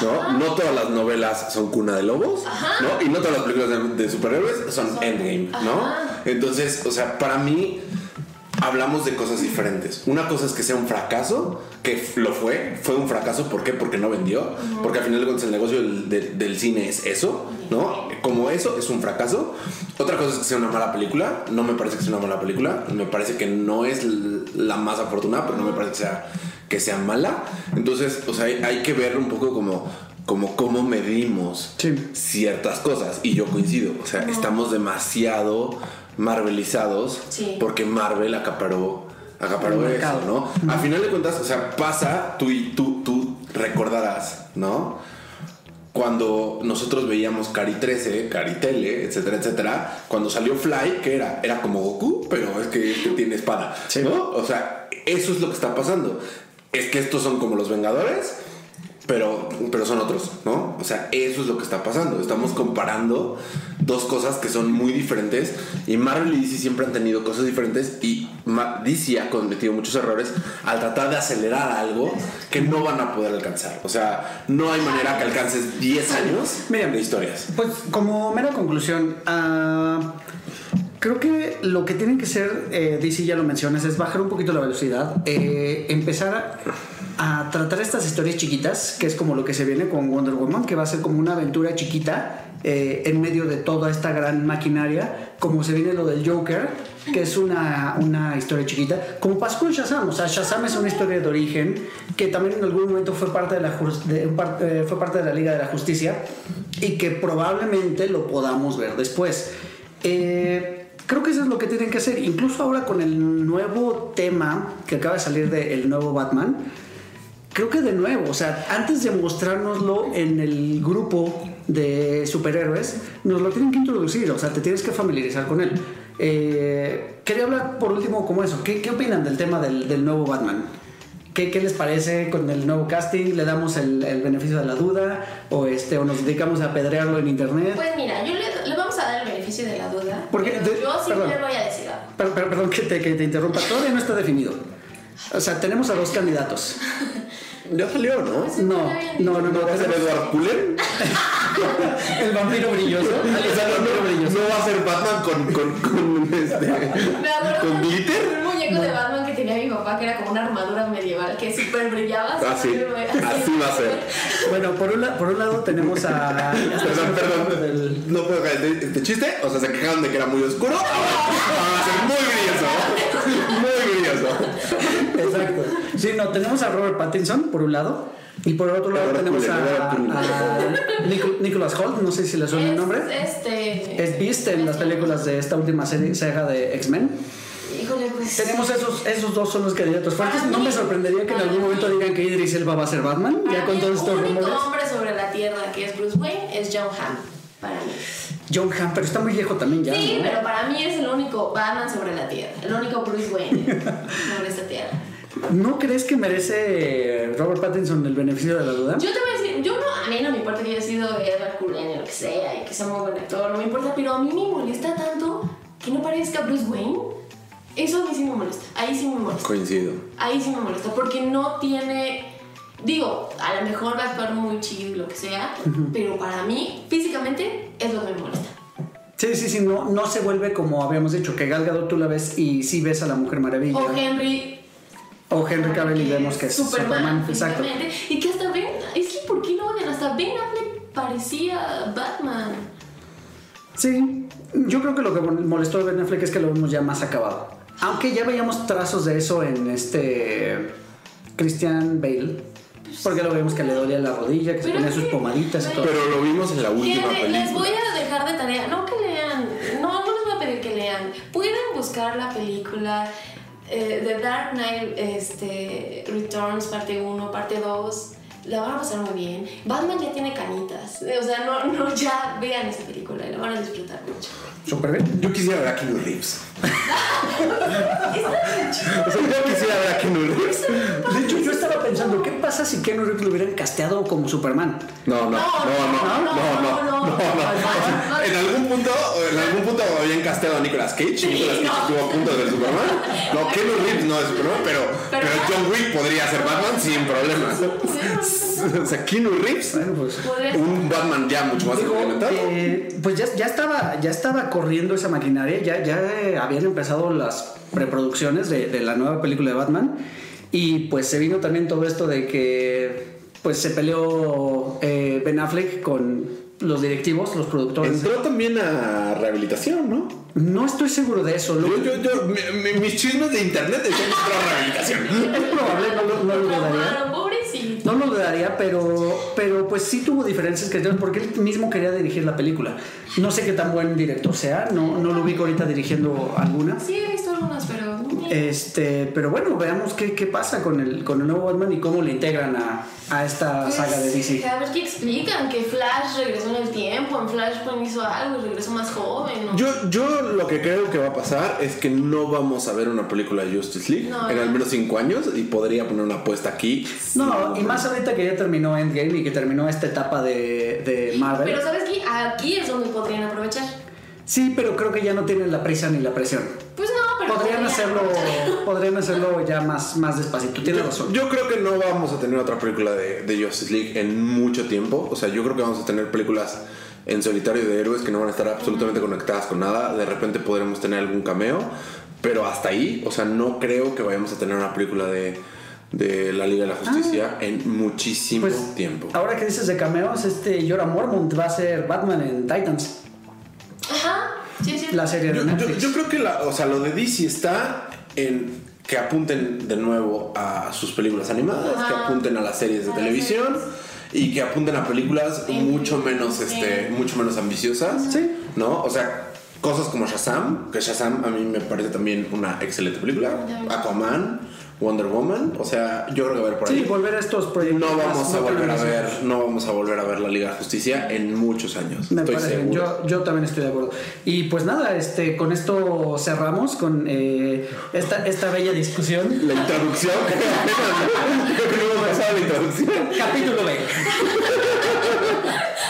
¿no? No todas las novelas son Cuna de Lobos, ¿no? Y no todas las películas de, de superhéroes son Son- Endgame, ¿no? Ajá. Entonces, o sea, para mí hablamos de cosas diferentes. Una cosa es que sea un fracaso, que lo fue, fue un fracaso, ¿por qué? Porque no vendió, porque al final de cuentas el negocio del, del- del cine es eso, ¿no? Como eso es un fracaso. Otra cosa es que sea una mala película, no me parece que sea una mala película, me parece que no es la más afortunada, pero no me parece que sea, que sea mala. Entonces, o sea, hay, hay que ver un poco como como cómo medimos Sí. ciertas cosas y yo coincido, o sea, estamos demasiado marvelizados Sí. porque Marvel acaparó acaparó El eso. ¿no? A final de cuentas, o sea, pasa, tú y tú, tú recordarás, ¿no? Cuando nosotros veíamos Cari 13, Cari Tele, etcétera, etcétera, cuando salió Fly, que era? Era como Goku, pero es que este tiene espada, Sí. ¿no? O sea, eso es lo que está pasando. Es que estos son como los Vengadores, pero, pero son otros, ¿no? O sea, eso es lo que está pasando. Estamos comparando dos cosas que son muy diferentes y Marvel y DC siempre han tenido cosas diferentes y DC ha cometido muchos errores al tratar de acelerar algo que no van a poder alcanzar. O sea, no hay manera que alcances 10 años Mira. de historias. Pues como mera conclusión, ah, creo que lo que tienen que hacer, eh, DC ya lo mencionas, es bajar un poquito la velocidad, eh, empezar a... a tratar estas historias chiquitas, que es como lo que se viene con Wonder Woman, que va a ser como una aventura chiquita eh, en medio de toda esta gran maquinaria, como se viene lo del Joker, que es una, una historia chiquita, como pasó con Shazam, o sea, Shazam es una historia de origen que también en algún momento fue parte de la, de- eh, fue parte de la Liga de la Justicia y que probablemente lo podamos ver después. Eh, creo que eso es lo que tienen que hacer, incluso ahora con el nuevo tema que acaba de salir del nuevo Batman. Creo que de nuevo, o sea, antes de mostrárnoslo en el grupo de superhéroes, nos lo tienen que introducir, o sea, te tienes que familiarizar con él. Eh, quería hablar por último como eso, ¿qué, qué opinan del tema del, del nuevo Batman? ¿Qué, ¿Qué les parece con el nuevo casting? ¿Le damos el, el beneficio de la duda? ¿O, este, ¿O nos dedicamos a apedrearlo en internet? Pues mira, yo le, le vamos a dar el beneficio de la duda. Porque de- yo siempre perdón. voy a decir algo. Per- per- perdón que te, que te interrumpa, todavía no está definido. O sea, tenemos a dos candidatos. *laughs* Ya salió, ¿no? No, no, no, ¿No no. va a ser Edward Cullen? *laughs* El vampiro brilloso. *laughs* O sea, no, va a ser Batman con, con, con, este, con glitter. un muñeco de Batman que tenía mi papá que era como una armadura medieval que súper brillaba. Ah, sí. súper- Así va a ser. Bueno, por un, la- por un lado tenemos a. Perdón, perdón. No puedo caer este, este chiste. O sea, se quejaron de que era muy oscuro. Ahora va a ser muy brilloso. Muy brilloso. *laughs* Exacto. Sí, no, tenemos a Robert Pattinson por un lado. Y por el otro lado tenemos a, a Nicholas Holt, no sé si le suena el nombre. Es, este. Es Beast en las películas de esta última serie, saga de X-Men. Híjole, pues. Tenemos esos, esos dos son los candidatos fuertes. Para No me mí- sorprendería que en algún momento digan que Idris Elba va a ser Batman, ya con mí todos el estos único rumores. hombre sobre la tierra que es Bruce Wayne es John Hamm. Para mí. John Hamm, pero está muy viejo también ya. sí, ¿no? pero para mí es el único Batman sobre la tierra. El único Bruce Wayne *laughs* sobre esta tierra. ¿No crees que merece Robert Pattinson el beneficio de la duda? Yo te voy a decir, yo no, a mí no me importa que haya sido Edward Cullen o lo que sea y que sea muy buen actor, no me importa, pero a mí me molesta tanto que no parezca Bruce Wayne. Eso a mí sí me molesta, ahí sí me molesta. Coincido. Ahí sí me molesta, porque no tiene. Digo, a lo mejor va a actuar muy chido y lo que sea, pero para mí, físicamente, es lo que me molesta. Sí, sí, sí, no, no se vuelve como habíamos dicho, que Gal Gadot tú la ves y sí ves a la Mujer Maravilla. O Henry. O Henry Cavill y vemos que es Superman, exacto. físicamente, Y que hasta Ben. Es que, ¿por qué no odian? Hasta Ben Affleck parecía Batman. Sí, yo creo que lo que molestó a Ben Affleck es que lo vemos ya más acabado. Aunque ya veíamos trazos de eso en este Christian Bale. Porque lo vemos que le dolía la rodilla, que se ponía sus pomaditas y todo. Pero lo vimos en la última Fíjate, les voy película. a dejar de tarea, no que lean, no, no les voy a pedir que lean. Pueden buscar la película eh, The Dark Knight este, Returns, parte 1, parte 2. La van a pasar muy bien. Batman ya tiene canitas. O sea, no, no, ya vean esa película y la van a disfrutar mucho. Súper bien. Yo quisiera ver a Keanu Reeves. *laughs* O sea, *laughs* yo quisiera ver a Keanu Reeves. De hecho, pensando, ¿qué pasa si Keanu Reeves lo hubieran casteado como Superman? No, no, no, no, no, no, no, no. En algún punto, en algún punto habían casteado a Nicolas Cage y Nicolas Cage estuvo a punto de ser Superman. No, Keanu Reeves no es Superman, pero, pero John Wick podría ser Batman sin problema. o sea, Keanu Reeves, un Batman ya mucho más experimentado. pues ya, ya estaba, ya estaba corriendo esa maquinaria, ya, ya habían empezado las preproducciones de, de la nueva película de Batman y pues se vino también todo esto de que pues se peleó eh, Ben Affleck con los directivos, los productores. Entró también a rehabilitación, ¿no? No estoy seguro de eso. Lo, Yo, yo, yo, mi- mi- mis chismes de internet decían que entró a rehabilitación. *laughs* es probable, no, lo- no lo dudaría. No lo dudaría, pero, pero pues sí tuvo diferencias creativas porque él mismo quería dirigir la película. No sé qué tan buen director sea, no, no lo ubico ahorita dirigiendo alguna. Sí, he visto algunas, pero. Este, pero bueno, veamos qué, qué pasa con el, con el nuevo Batman y cómo le integran a, a esta Pues, saga de DC. A ver qué explican, que Flash regresó en el tiempo, en Flashpoint hizo algo regresó más joven. ¿no? Yo, yo lo que creo que va a pasar es que no vamos a ver una película de Justice League No, en no. al menos 5 años y podría poner una apuesta aquí. No, y más ahorita que ya terminó Endgame y que terminó esta etapa de, de Marvel. Pero ¿sabes qué? Aquí es donde podrían aprovechar. Sí, pero creo que ya no tienen la prisa ni la presión. Pues no, pero. Podrían hacerlo, podrían hacerlo ya más, más despacito. Tienes Yo, razón. yo creo que no vamos a tener otra película de, de Justice League en mucho tiempo. O sea, yo creo que vamos a tener películas en solitario de héroes que no van a estar absolutamente conectadas con nada. De repente podremos tener algún cameo, pero hasta ahí, o sea, no creo que vayamos a tener una película de, de la Liga de la Justicia en muchísimo Pues, tiempo. Ahora que dices de cameos, este Jorah Mormont va a ser Batman en Titans, Ajá, sí, sí. la serie de Yo, yo- Netflix. yo creo que la, o sea, lo de DC está en que apunten de nuevo a sus películas animadas, Ajá. que apunten a las series de A televisión y que apunten a películas Sí. mucho menos, Sí. este, mucho menos ambiciosas. Sí. ¿No? O sea, cosas como Shazam, que Shazam a mí me parece también una excelente película. Aquaman, Wonder Woman. O sea, yo creo que a ver por ahí. Sí, volver a estos proyectos. no vamos a volver a ver, no vamos a volver a ver la Liga de Justicia en muchos años. Me estoy parece seguro. Yo, yo también estoy de acuerdo. Y pues nada, este, con esto cerramos con eh, esta, esta bella discusión. La introducción. Creo que no hemos pasado la introducción. Capítulo B.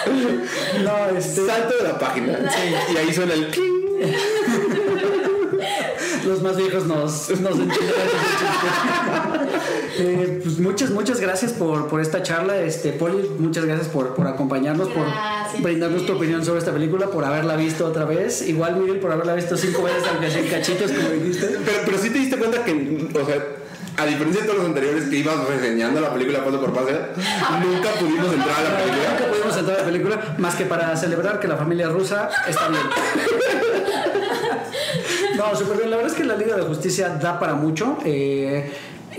*laughs* no, este, Salto de la página. Y ahí suena el cling. *laughs* los más viejos nos, nos. Eh, pues muchas, muchas gracias por, por esta charla. Este, Poli, muchas gracias por, por acompañarnos, Gracias, por brindarnos tu sí. opinión sobre esta película, por haberla visto otra vez. Igual, Miguel, por haberla visto cinco veces, aunque sea en cachitos, como dijiste. Pero, pero sí te diste cuenta que, o sea, a diferencia de todos los anteriores que ibas reseñando la película paso por paso, nunca pudimos entrar a la Nunca película. pudimos entrar a la película más que para celebrar que la familia rusa está bien. No, súper bien. La verdad es que la Liga de la Justicia da para mucho. Eh,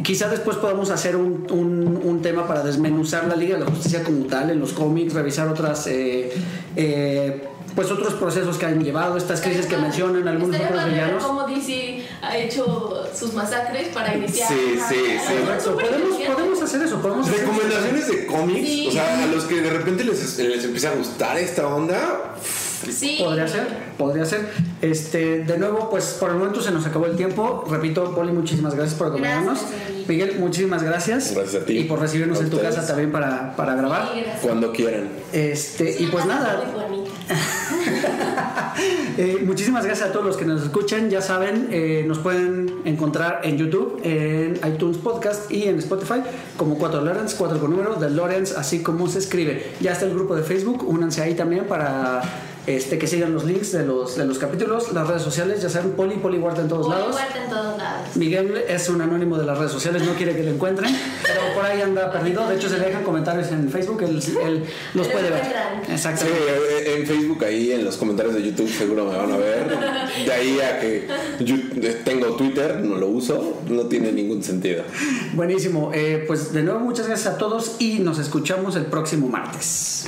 quizá después podamos hacer un, un- un tema para desmenuzar la Liga de la Justicia como tal en los cómics, revisar otras. eh, eh, pues otros procesos que han llevado, estas crisis que mencionan, algunos otros villanos. cómo DC ha hecho sus masacres para iniciar. Sí, una- sí, sí. Exacto, podemos, podemos hacer eso, podemos hacer eso. Recomendaciones de cómics, Sí. o sea, a los que de repente les, les empieza a gustar esta onda. Sí. Podría ser, podría ser. Este, de nuevo, pues por el momento se nos acabó el tiempo. Repito, Poli, muchísimas gracias por acompañarnos. Gracias. Miguel, muchísimas gracias. Gracias a ti. Y por recibirnos A en tu casa también para, para grabar. Sí, gracias. Cuando quieran. Este, y pues nada, *laughs* eh, muchísimas gracias a todos los que nos escuchan. Ya saben, eh, nos pueden encontrar en YouTube, en iTunes Podcast y en Spotify como 4 Lawrence, 4 con número de Lawrence, así como se escribe. Ya está el grupo de Facebook, únanse ahí también para este, que sigan los links de los, de los capítulos, las redes sociales, ya saben, Poli, Poli Guarda en todos Muy lados. fuerte en todos lados. Miguel es un anónimo de las redes sociales, no quiere que lo encuentren, pero por ahí anda perdido. De hecho, se le dejan comentarios en Facebook, él, él los Lo puede ver. Sí, Exactamente. eh, en Facebook, ahí en los comentarios de YouTube seguro me van a ver. De ahí a que yo tengo Twitter, no lo uso, no tiene ningún sentido. Buenísimo. Eh, pues de nuevo, muchas gracias a todos y nos escuchamos el próximo martes.